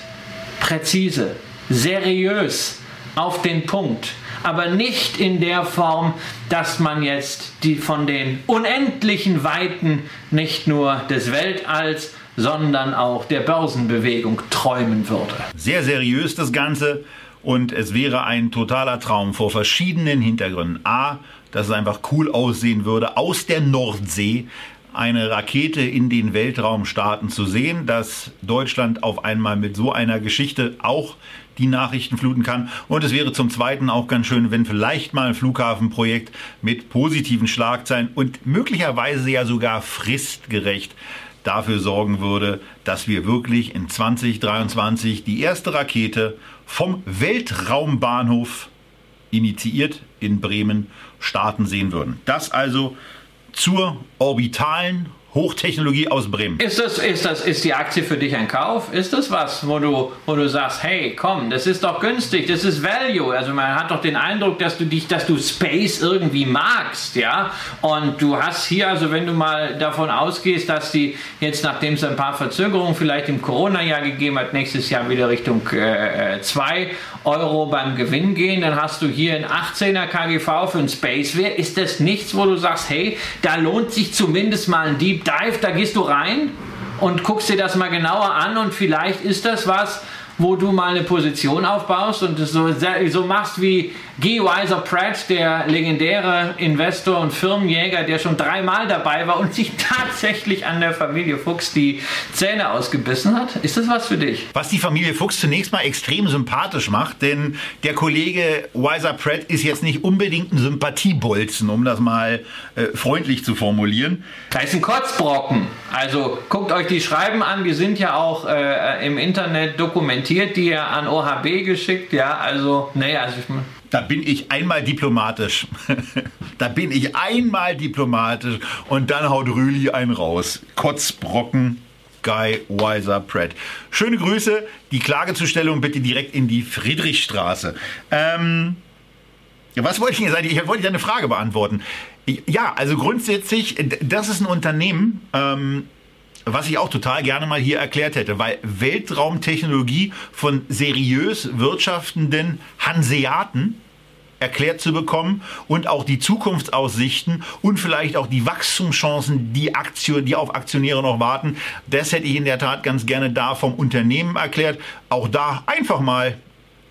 Präzise, seriös, auf den Punkt. Aber nicht in der Form, dass man jetzt die von den unendlichen Weiten nicht nur des Weltalls, sondern auch der Börsenbewegung träumen würde. Sehr seriös das Ganze und es wäre ein totaler Traum vor verschiedenen Hintergründen. A, dass es einfach cool aussehen würde, aus der Nordsee eine Rakete in den Weltraum starten zu sehen, dass Deutschland auf einmal mit so einer Geschichte auch die Nachrichten fluten kann. Und es wäre zum Zweiten auch ganz schön, wenn vielleicht mal ein Flughafenprojekt mit positiven Schlagzeilen und möglicherweise ja sogar fristgerecht dafür sorgen würde, dass wir wirklich in 2023 die erste Rakete vom Weltraumbahnhof initiiert in Bremen starten sehen würden. Das also zur orbitalen Hochtechnologie aus Bremen. Ist das, ist das, ist die Aktie für dich ein Kauf? Ist das was, wo du, wo du sagst, hey, komm, das ist doch günstig, das ist Value. Also man hat doch den Eindruck, dass du dich, dass du Space irgendwie magst, ja. Und du hast hier, also wenn du mal davon ausgehst, dass die jetzt, nachdem es ein paar Verzögerungen vielleicht im Corona-Jahr gegeben hat, nächstes Jahr wieder Richtung 2 äh, äh Euro beim Gewinn gehen, dann hast du hier ein 18er KGV für ein Spaceware. Ist das nichts, wo du sagst, hey, da lohnt sich zumindest mal ein Deep Dive, da gehst du rein und guckst dir das mal genauer an und vielleicht ist das was, wo du mal eine Position aufbaust und es so, so machst wie Guy Weiser Pratt, der legendäre Investor und Firmenjäger, der schon dreimal dabei war und sich tatsächlich an der Familie Fuchs die Zähne ausgebissen hat. Ist das was für dich? Was die Familie Fuchs zunächst mal extrem sympathisch macht, denn der Kollege Weiser Pratt ist jetzt nicht unbedingt ein Sympathiebolzen, um das mal äh, freundlich zu formulieren. Da ist ein Kotzbrocken. Also guckt euch die Schreiben an, die sind ja auch äh, im Internet dokumentiert, die er an OHB geschickt, ja, also, nee, also ich da bin ich einmal diplomatisch. da bin ich einmal diplomatisch und dann haut Rüli einen raus. Kotzbrocken, Guy Weiser Pratt. Schöne Grüße. Die Klagezustellung bitte direkt in die Friedrichstraße. Ähm, was wollte ich Ihnen sagen? Ich wollte eine Frage beantworten. Ja, also grundsätzlich, das ist ein Unternehmen, ähm, was ich auch total gerne mal hier erklärt hätte, weil Weltraumtechnologie von seriös wirtschaftenden Hanseaten erklärt zu bekommen und auch die Zukunftsaussichten und vielleicht auch die Wachstumschancen, die, Aktion, die auf Aktionäre noch warten. Das hätte ich in der Tat ganz gerne da vom Unternehmen erklärt. Auch da einfach mal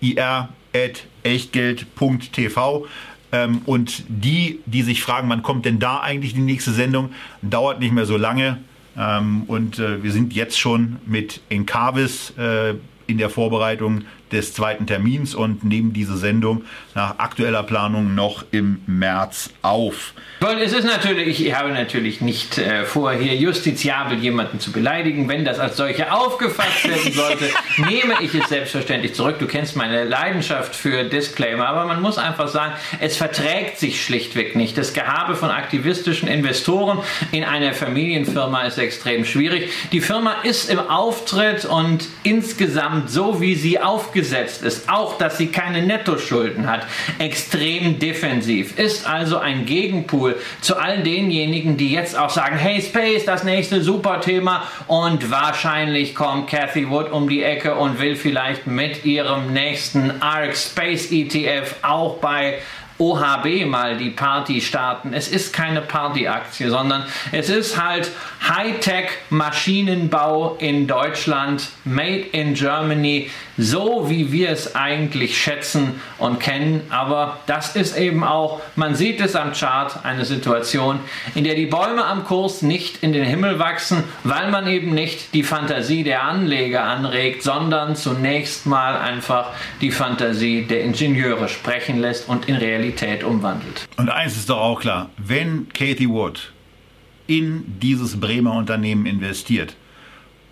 ir.echtgeld.tv. Ähm, und die, die sich fragen, wann kommt denn da eigentlich die nächste Sendung, dauert nicht mehr so lange. Ähm, und äh, wir sind jetzt schon mit Encarvis äh, in der Vorbereitung des zweiten Termins und nehmen diese Sendung nach aktueller Planung noch im März auf. Weil es ist natürlich, ich habe natürlich nicht äh, vor, hier justiziabel jemanden zu beleidigen. Wenn das als solche aufgefasst werden sollte, nehme ich es selbstverständlich zurück. Du kennst meine Leidenschaft für Disclaimer, aber man muss einfach sagen, es verträgt sich schlichtweg nicht. Das Gehabe von aktivistischen Investoren in einer Familienfirma ist extrem schwierig. Die Firma ist im Auftritt und insgesamt so, wie sie aufgesetzt ist, auch dass sie keine Nettoschulden hat, extrem defensiv, ist also ein Gegenpool. Zu all denjenigen, die jetzt auch sagen, hey Space, das nächste super Thema und wahrscheinlich kommt Cathy Wood um die Ecke und will vielleicht mit ihrem nächsten ARC Space ETF auch bei OHB mal die Party starten. Es ist keine Partyaktie, sondern es ist halt Hightech-Maschinenbau in Deutschland, made in Germany, so wie wir es eigentlich schätzen und kennen. Aber das ist eben auch, man sieht es am Chart, eine Situation, in der die Bäume am Kurs nicht in den Himmel wachsen, weil man eben nicht die Fantasie der Anleger anregt, sondern zunächst mal einfach die Fantasie der Ingenieure sprechen lässt und in Realität umwandelt. Und eins ist doch auch klar, wenn Katie Wood in dieses Bremer Unternehmen investiert,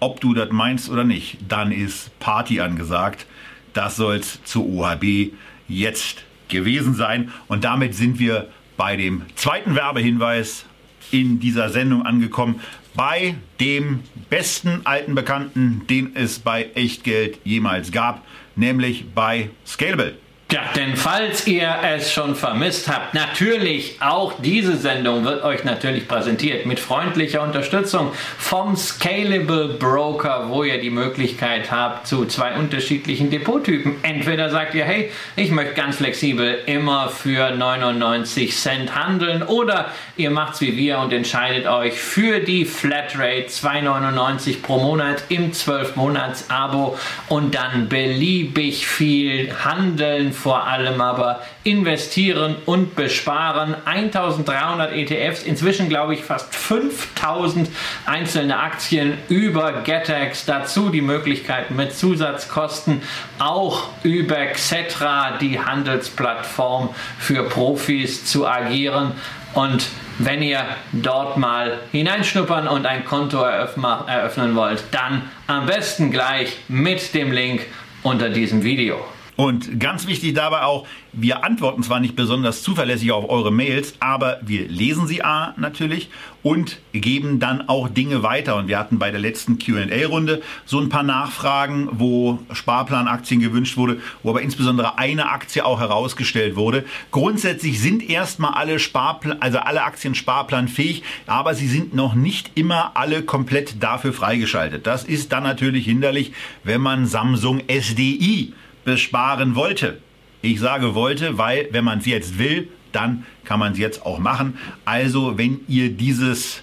ob du das meinst oder nicht, dann ist Party angesagt. Das soll es zur OHB jetzt gewesen sein. Und damit sind wir bei dem zweiten Werbehinweis in dieser Sendung angekommen. Bei dem besten alten Bekannten, den es bei Echtgeld jemals gab, nämlich bei Scalable. Ja, denn falls ihr es schon vermisst habt, natürlich auch diese Sendung wird euch natürlich präsentiert mit freundlicher Unterstützung vom Scalable Broker, wo ihr die Möglichkeit habt zu zwei unterschiedlichen Depottypen. Entweder sagt ihr, hey, ich möchte ganz flexibel immer für 99 Cent handeln oder ihr macht's wie wir und entscheidet euch für die Flatrate 2,99 pro Monat im 12 Monats Abo und dann beliebig viel handeln vor allem aber investieren und besparen. 1300 ETFs, inzwischen glaube ich fast 5000 einzelne Aktien über GetEx. Dazu die Möglichkeit mit Zusatzkosten auch über Xetra, die Handelsplattform für Profis, zu agieren. Und wenn ihr dort mal hineinschnuppern und ein Konto eröffnen wollt, dann am besten gleich mit dem Link unter diesem Video. Und ganz wichtig dabei auch, wir antworten zwar nicht besonders zuverlässig auf eure Mails, aber wir lesen sie A natürlich und geben dann auch Dinge weiter. Und wir hatten bei der letzten QA-Runde so ein paar Nachfragen, wo Sparplanaktien gewünscht wurde, wo aber insbesondere eine Aktie auch herausgestellt wurde. Grundsätzlich sind erstmal alle Sparplan, also alle Aktien sparplanfähig, aber sie sind noch nicht immer alle komplett dafür freigeschaltet. Das ist dann natürlich hinderlich, wenn man Samsung SDI besparen wollte. Ich sage wollte, weil wenn man es jetzt will, dann kann man es jetzt auch machen. Also wenn ihr dieses,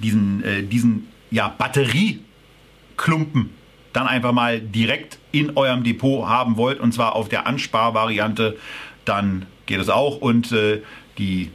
diesen, äh, diesen ja, Batterieklumpen dann einfach mal direkt in eurem Depot haben wollt und zwar auf der Ansparvariante, dann geht es auch und äh, die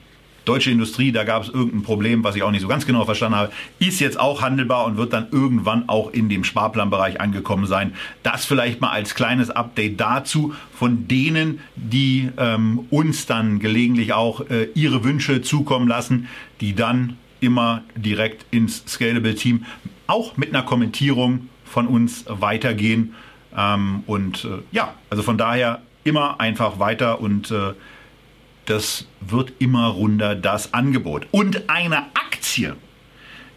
deutsche Industrie, da gab es irgendein Problem, was ich auch nicht so ganz genau verstanden habe, ist jetzt auch handelbar und wird dann irgendwann auch in dem Sparplanbereich angekommen sein. Das vielleicht mal als kleines Update dazu von denen, die ähm, uns dann gelegentlich auch äh, ihre Wünsche zukommen lassen, die dann immer direkt ins Scalable Team auch mit einer Kommentierung von uns weitergehen. Ähm, und äh, ja, also von daher immer einfach weiter und äh, das wird immer runder, das Angebot. Und eine Aktie,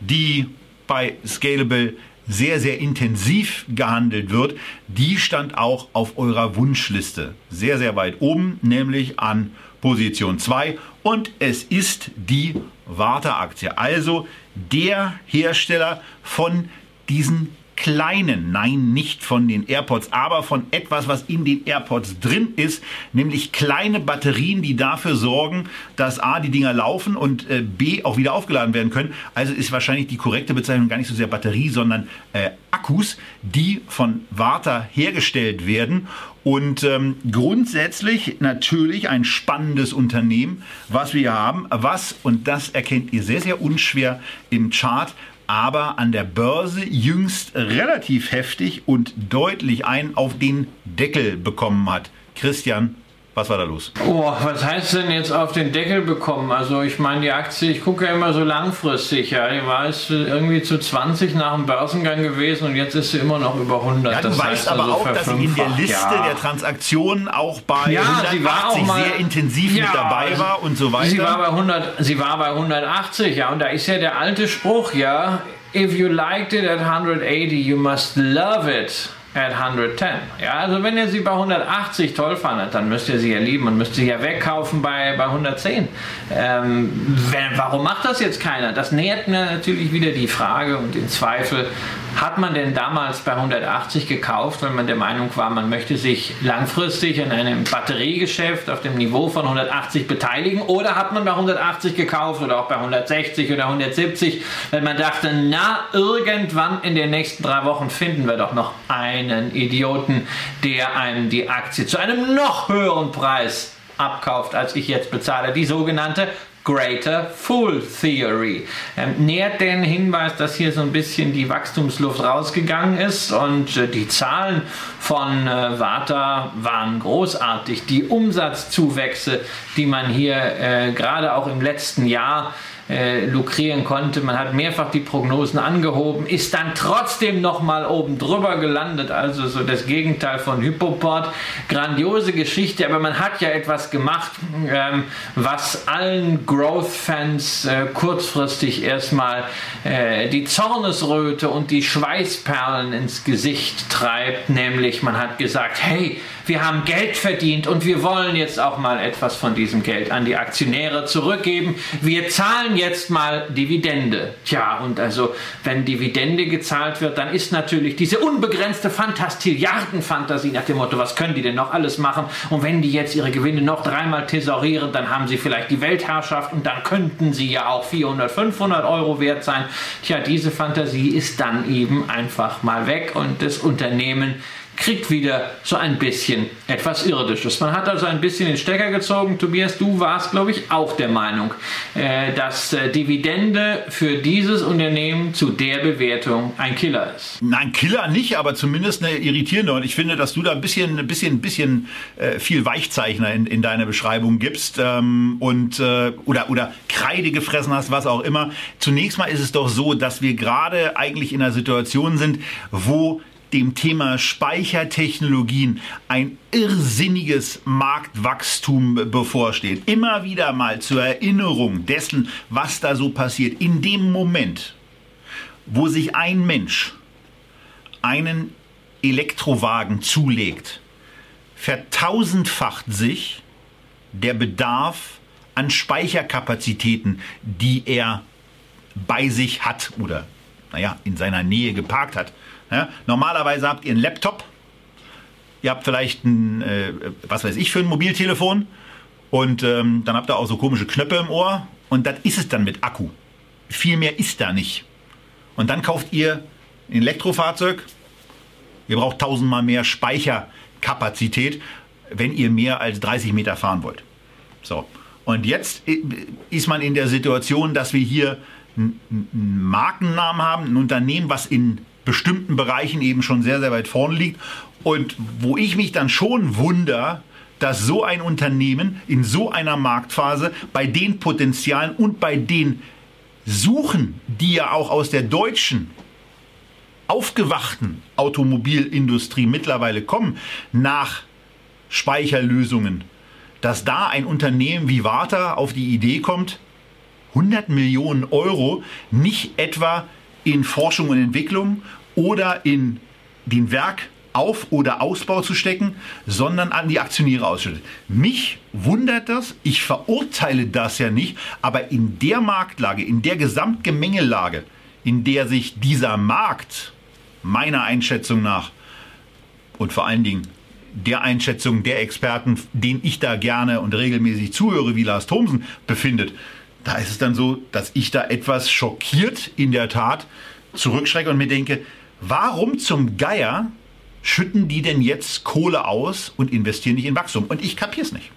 die bei Scalable sehr, sehr intensiv gehandelt wird, die stand auch auf eurer Wunschliste. Sehr, sehr weit oben, nämlich an Position 2. Und es ist die Warta-Aktie, also der Hersteller von diesen kleinen, nein, nicht von den AirPods, aber von etwas, was in den AirPods drin ist, nämlich kleine Batterien, die dafür sorgen, dass A, die Dinger laufen und äh, B, auch wieder aufgeladen werden können. Also ist wahrscheinlich die korrekte Bezeichnung gar nicht so sehr Batterie, sondern äh, Akkus, die von Warta hergestellt werden. Und ähm, grundsätzlich natürlich ein spannendes Unternehmen, was wir hier haben, was, und das erkennt ihr sehr, sehr unschwer im Chart, aber an der Börse jüngst relativ heftig und deutlich einen auf den Deckel bekommen hat. Christian, was war da los? Oh, was heißt denn jetzt auf den Deckel bekommen? Also ich meine, die Aktie, ich gucke ja immer so langfristig, ja. Die war es irgendwie zu 20 nach dem Börsengang gewesen und jetzt ist sie immer noch über 100. Ja, du das weißt aber also auch, dass sie in der Liste ja. der Transaktionen auch bei Ja, sie war auch 180 mal- sehr intensiv Ja, mit dabei war und so weiter. Sie war, bei 100, sie war bei 180, ja, und da ist ja der alte Spruch, ja, if you liked it at 180, you must love it at 110. Ja, also wenn ihr sie bei 180 toll fandet, dann müsst ihr sie ja lieben und müsst sie ja wegkaufen bei, bei 110. Ähm, wenn, warum macht das jetzt keiner? Das nährt mir natürlich wieder die Frage und den Zweifel, hat man denn damals bei 180 gekauft, wenn man der Meinung war, man möchte sich langfristig in einem Batteriegeschäft auf dem Niveau von 180 beteiligen oder hat man bei 180 gekauft oder auch bei 160 oder 170, wenn man dachte, na, irgendwann in den nächsten drei Wochen finden wir doch noch einen Idioten, der einem die Aktie zu einem noch höheren Preis abkauft, als ich jetzt bezahle. Die sogenannte Greater Fool Theory. Ähm, nährt den Hinweis, dass hier so ein bisschen die Wachstumsluft rausgegangen ist und äh, die Zahlen von äh, Warta waren großartig. Die Umsatzzuwächse, die man hier äh, gerade auch im letzten Jahr äh, lukrieren konnte. Man hat mehrfach die Prognosen angehoben, ist dann trotzdem noch mal oben drüber gelandet, also so das Gegenteil von Hypoport. Grandiose Geschichte, aber man hat ja etwas gemacht, ähm, was allen Growth-Fans äh, kurzfristig erstmal äh, die Zornesröte und die Schweißperlen ins Gesicht treibt, nämlich man hat gesagt, hey, wir haben Geld verdient und wir wollen jetzt auch mal etwas von diesem Geld an die Aktionäre zurückgeben. Wir zahlen jetzt mal Dividende. Tja, und also, wenn Dividende gezahlt wird, dann ist natürlich diese unbegrenzte Fantastilliarden-Fantasie nach dem Motto, was können die denn noch alles machen? Und wenn die jetzt ihre Gewinne noch dreimal thesaurieren, dann haben sie vielleicht die Weltherrschaft und dann könnten sie ja auch 400, 500 Euro wert sein. Tja, diese Fantasie ist dann eben einfach mal weg und das Unternehmen kriegt wieder so ein bisschen etwas Irdisches. Man hat also ein bisschen den Stecker gezogen. Tobias, du warst, glaube ich, auch der Meinung, äh, dass äh, Dividende für dieses Unternehmen zu der Bewertung ein Killer ist. Nein, Killer nicht, aber zumindest eine irritierende. Und ich finde, dass du da ein bisschen, ein bisschen, bisschen äh, viel Weichzeichner in, in deiner Beschreibung gibst ähm, und oder oder Kreide gefressen hast, was auch immer. Zunächst mal ist es doch so, dass wir gerade eigentlich in einer Situation sind, wo dem Thema Speichertechnologien ein irrsinniges Marktwachstum bevorsteht. Immer wieder mal zur Erinnerung dessen, was da so passiert. In dem Moment, wo sich ein Mensch einen Elektrowagen zulegt, vertausendfacht sich der Bedarf an Speicherkapazitäten, die er bei sich hat oder naja, in seiner Nähe geparkt hat. Ja, normalerweise habt ihr einen Laptop, ihr habt vielleicht ein, äh, was weiß ich, für ein Mobiltelefon und ähm, dann habt ihr auch so komische Knöpfe im Ohr und das ist es dann mit Akku. Viel mehr ist da nicht. Und dann kauft ihr ein Elektrofahrzeug, ihr braucht tausendmal mehr Speicherkapazität, wenn ihr mehr als 30 Meter fahren wollt. So. Und jetzt ist man in der Situation, dass wir hier einen Markennamen haben, ein Unternehmen, was in bestimmten Bereichen eben schon sehr, sehr weit vorne liegt. Und wo ich mich dann schon wundere, dass so ein Unternehmen in so einer Marktphase bei den Potenzialen und bei den Suchen, die ja auch aus der deutschen aufgewachten Automobilindustrie mittlerweile kommen, nach Speicherlösungen, dass da ein Unternehmen wie Warta auf die Idee kommt, 100 Millionen Euro nicht etwa in Forschung und Entwicklung oder in den Werkauf- oder Ausbau zu stecken, sondern an die Aktionäre ausschüttet. Mich wundert das, ich verurteile das ja nicht, aber in der Marktlage, in der Gesamtgemengelage, in der sich dieser Markt meiner Einschätzung nach und vor allen Dingen der Einschätzung der Experten, denen ich da gerne und regelmäßig zuhöre, wie Lars Thomsen, befindet, da ist es dann so, dass ich da etwas schockiert in der Tat zurückschrecke und mir denke, warum zum Geier schütten die denn jetzt Kohle aus und investieren nicht in Wachstum? Und ich kapiere es nicht.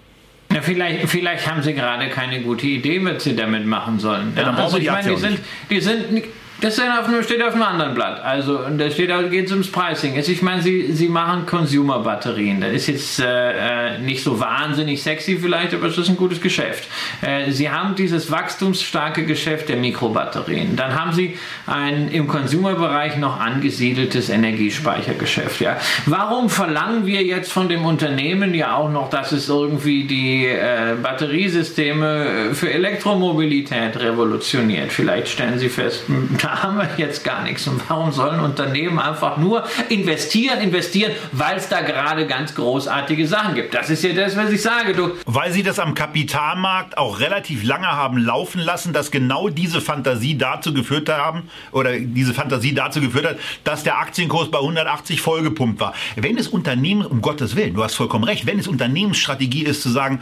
Ja, vielleicht, vielleicht haben sie gerade keine gute Idee, was sie damit machen sollen. Ja, also ich meine, die sind, die sind das steht auf einem anderen Blatt. Also, und da steht geht es ums Pricing. Also, ich meine, sie, sie machen Consumer-Batterien. Das ist jetzt äh, äh, nicht so wahnsinnig sexy vielleicht, aber es ist ein gutes Geschäft. Äh, sie haben dieses wachstumsstarke Geschäft der Mikrobatterien. Dann haben sie ein im Consumer-Bereich noch angesiedeltes Energiespeichergeschäft. Ja. Warum verlangen wir jetzt von dem Unternehmen ja auch noch, dass es irgendwie die äh, Batteriesysteme für Elektromobilität revolutioniert? Vielleicht stellen sie fest, da haben wir jetzt gar nichts. Und warum sollen Unternehmen einfach nur investieren, investieren, weil es da gerade ganz großartige Sachen gibt? Das ist ja das, was ich sage. Du. Weil sie das am Kapitalmarkt auch relativ lange haben laufen lassen, dass genau diese Fantasie dazu geführt haben, oder diese Fantasie dazu geführt hat, dass der Aktienkurs bei 180 vollgepumpt war. Wenn es Unternehmen, um Gottes Willen, du hast vollkommen recht, wenn es Unternehmensstrategie ist zu sagen,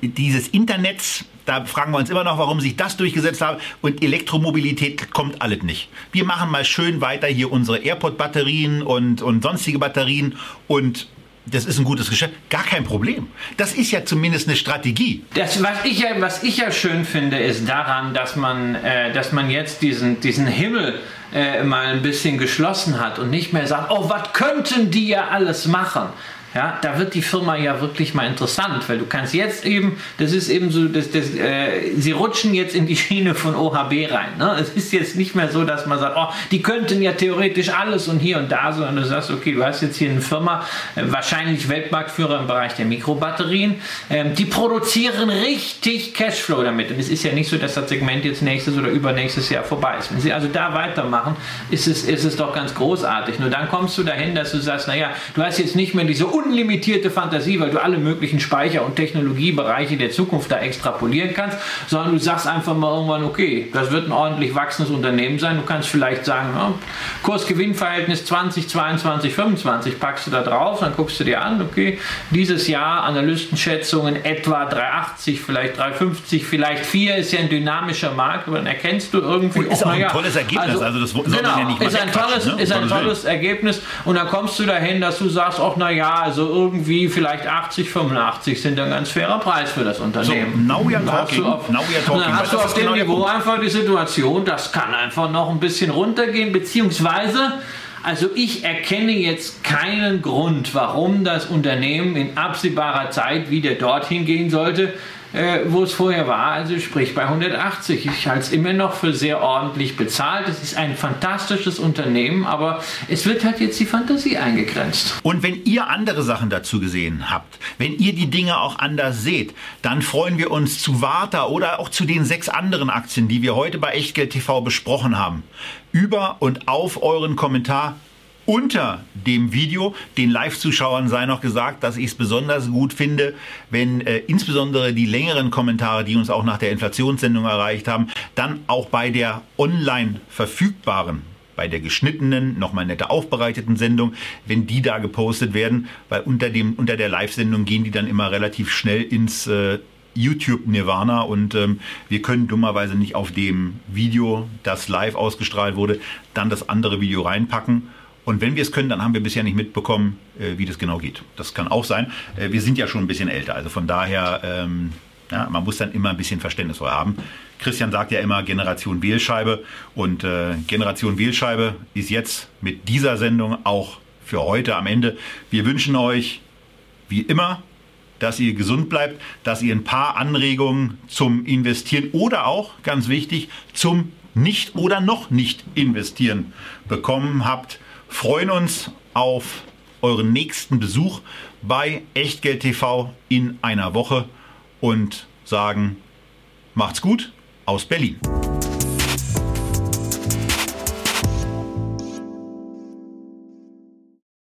dieses Internets, da fragen wir uns immer noch, warum sich das durchgesetzt hat. Und Elektromobilität kommt alles nicht. Wir machen mal schön weiter hier unsere AirPod-Batterien und, und sonstige Batterien und das ist ein gutes Geschäft. Gar kein Problem. Das ist ja zumindest eine Strategie. Das, was, ich ja, was ich ja schön finde, ist daran, dass man, äh, dass man jetzt diesen, diesen Himmel äh, mal ein bisschen geschlossen hat und nicht mehr sagt, oh, was könnten die ja alles machen? Ja, da wird die Firma ja wirklich mal interessant, weil du kannst jetzt eben, das ist eben so, das, das, äh, sie rutschen jetzt in die Schiene von OHB rein. Ne? Es ist jetzt nicht mehr so, dass man sagt, oh, die könnten ja theoretisch alles und hier und da, sondern du sagst, okay, du hast jetzt hier eine Firma, äh, wahrscheinlich Weltmarktführer im Bereich der Mikrobatterien, ähm, die produzieren richtig Cashflow damit. Und es ist ja nicht so, dass das Segment jetzt nächstes oder übernächstes Jahr vorbei ist. Wenn sie also da weitermachen, ist es, ist es doch ganz großartig. Nur dann kommst du dahin, dass du sagst, naja, du hast jetzt nicht mehr diese unlimitierte Fantasie, weil du alle möglichen Speicher- und Technologiebereiche der Zukunft da extrapolieren kannst, sondern du sagst einfach mal irgendwann, okay, das wird ein ordentlich wachsendes Unternehmen sein. Du kannst vielleicht sagen, ja, Kurs-Gewinn-Verhältnis 20, 22, 25 packst du da drauf, dann guckst du dir an, okay, dieses Jahr Analystenschätzungen etwa 380, vielleicht 350, vielleicht 4 ist ja ein dynamischer Markt, aber dann erkennst du irgendwie. Und ist auch, auch ein ja, tolles Ergebnis, also, also das soll genau, ja nicht mal ist ein tolles, ne? ist ein tolles. Ergebnis und dann kommst du dahin, dass du sagst, auch naja, also irgendwie vielleicht 80, 85 sind ein ganz fairer Preis für das Unternehmen. now are Dann hast talking, du auf, now are talking. Und dann hast du auf dem genau Niveau einfach die Situation, das kann einfach noch ein bisschen runtergehen, beziehungsweise also ich erkenne jetzt keinen Grund, warum das Unternehmen in absehbarer Zeit wieder dorthin gehen sollte, äh, wo es vorher war, also sprich bei 180. Ich halte es immer noch für sehr ordentlich bezahlt. Es ist ein fantastisches Unternehmen, aber es wird halt jetzt die Fantasie eingegrenzt. Und wenn ihr andere Sachen dazu gesehen habt, wenn ihr die Dinge auch anders seht, dann freuen wir uns zu Warta oder auch zu den sechs anderen Aktien, die wir heute bei Echtgeld TV besprochen haben, über und auf euren Kommentar unter dem Video. Den Live-Zuschauern sei noch gesagt, dass ich es besonders gut finde, wenn äh, insbesondere die längeren Kommentare, die uns auch nach der Inflationssendung erreicht haben, dann auch bei der online verfügbaren bei der geschnittenen, nochmal netter aufbereiteten Sendung, wenn die da gepostet werden, weil unter, dem, unter der Live-Sendung gehen die dann immer relativ schnell ins äh, YouTube-Nirvana und ähm, wir können dummerweise nicht auf dem Video, das live ausgestrahlt wurde, dann das andere Video reinpacken. Und wenn wir es können, dann haben wir bisher nicht mitbekommen, äh, wie das genau geht. Das kann auch sein. Äh, wir sind ja schon ein bisschen älter, also von daher, ähm, ja, man muss dann immer ein bisschen Verständnis haben. Christian sagt ja immer Generation Wählscheibe und äh, Generation Wählscheibe ist jetzt mit dieser Sendung auch für heute am Ende. Wir wünschen euch wie immer, dass ihr gesund bleibt, dass ihr ein paar Anregungen zum Investieren oder auch, ganz wichtig, zum Nicht- oder noch nicht investieren bekommen habt. Freuen uns auf euren nächsten Besuch bei Echtgeld TV in einer Woche und sagen, macht's gut aus Berlin.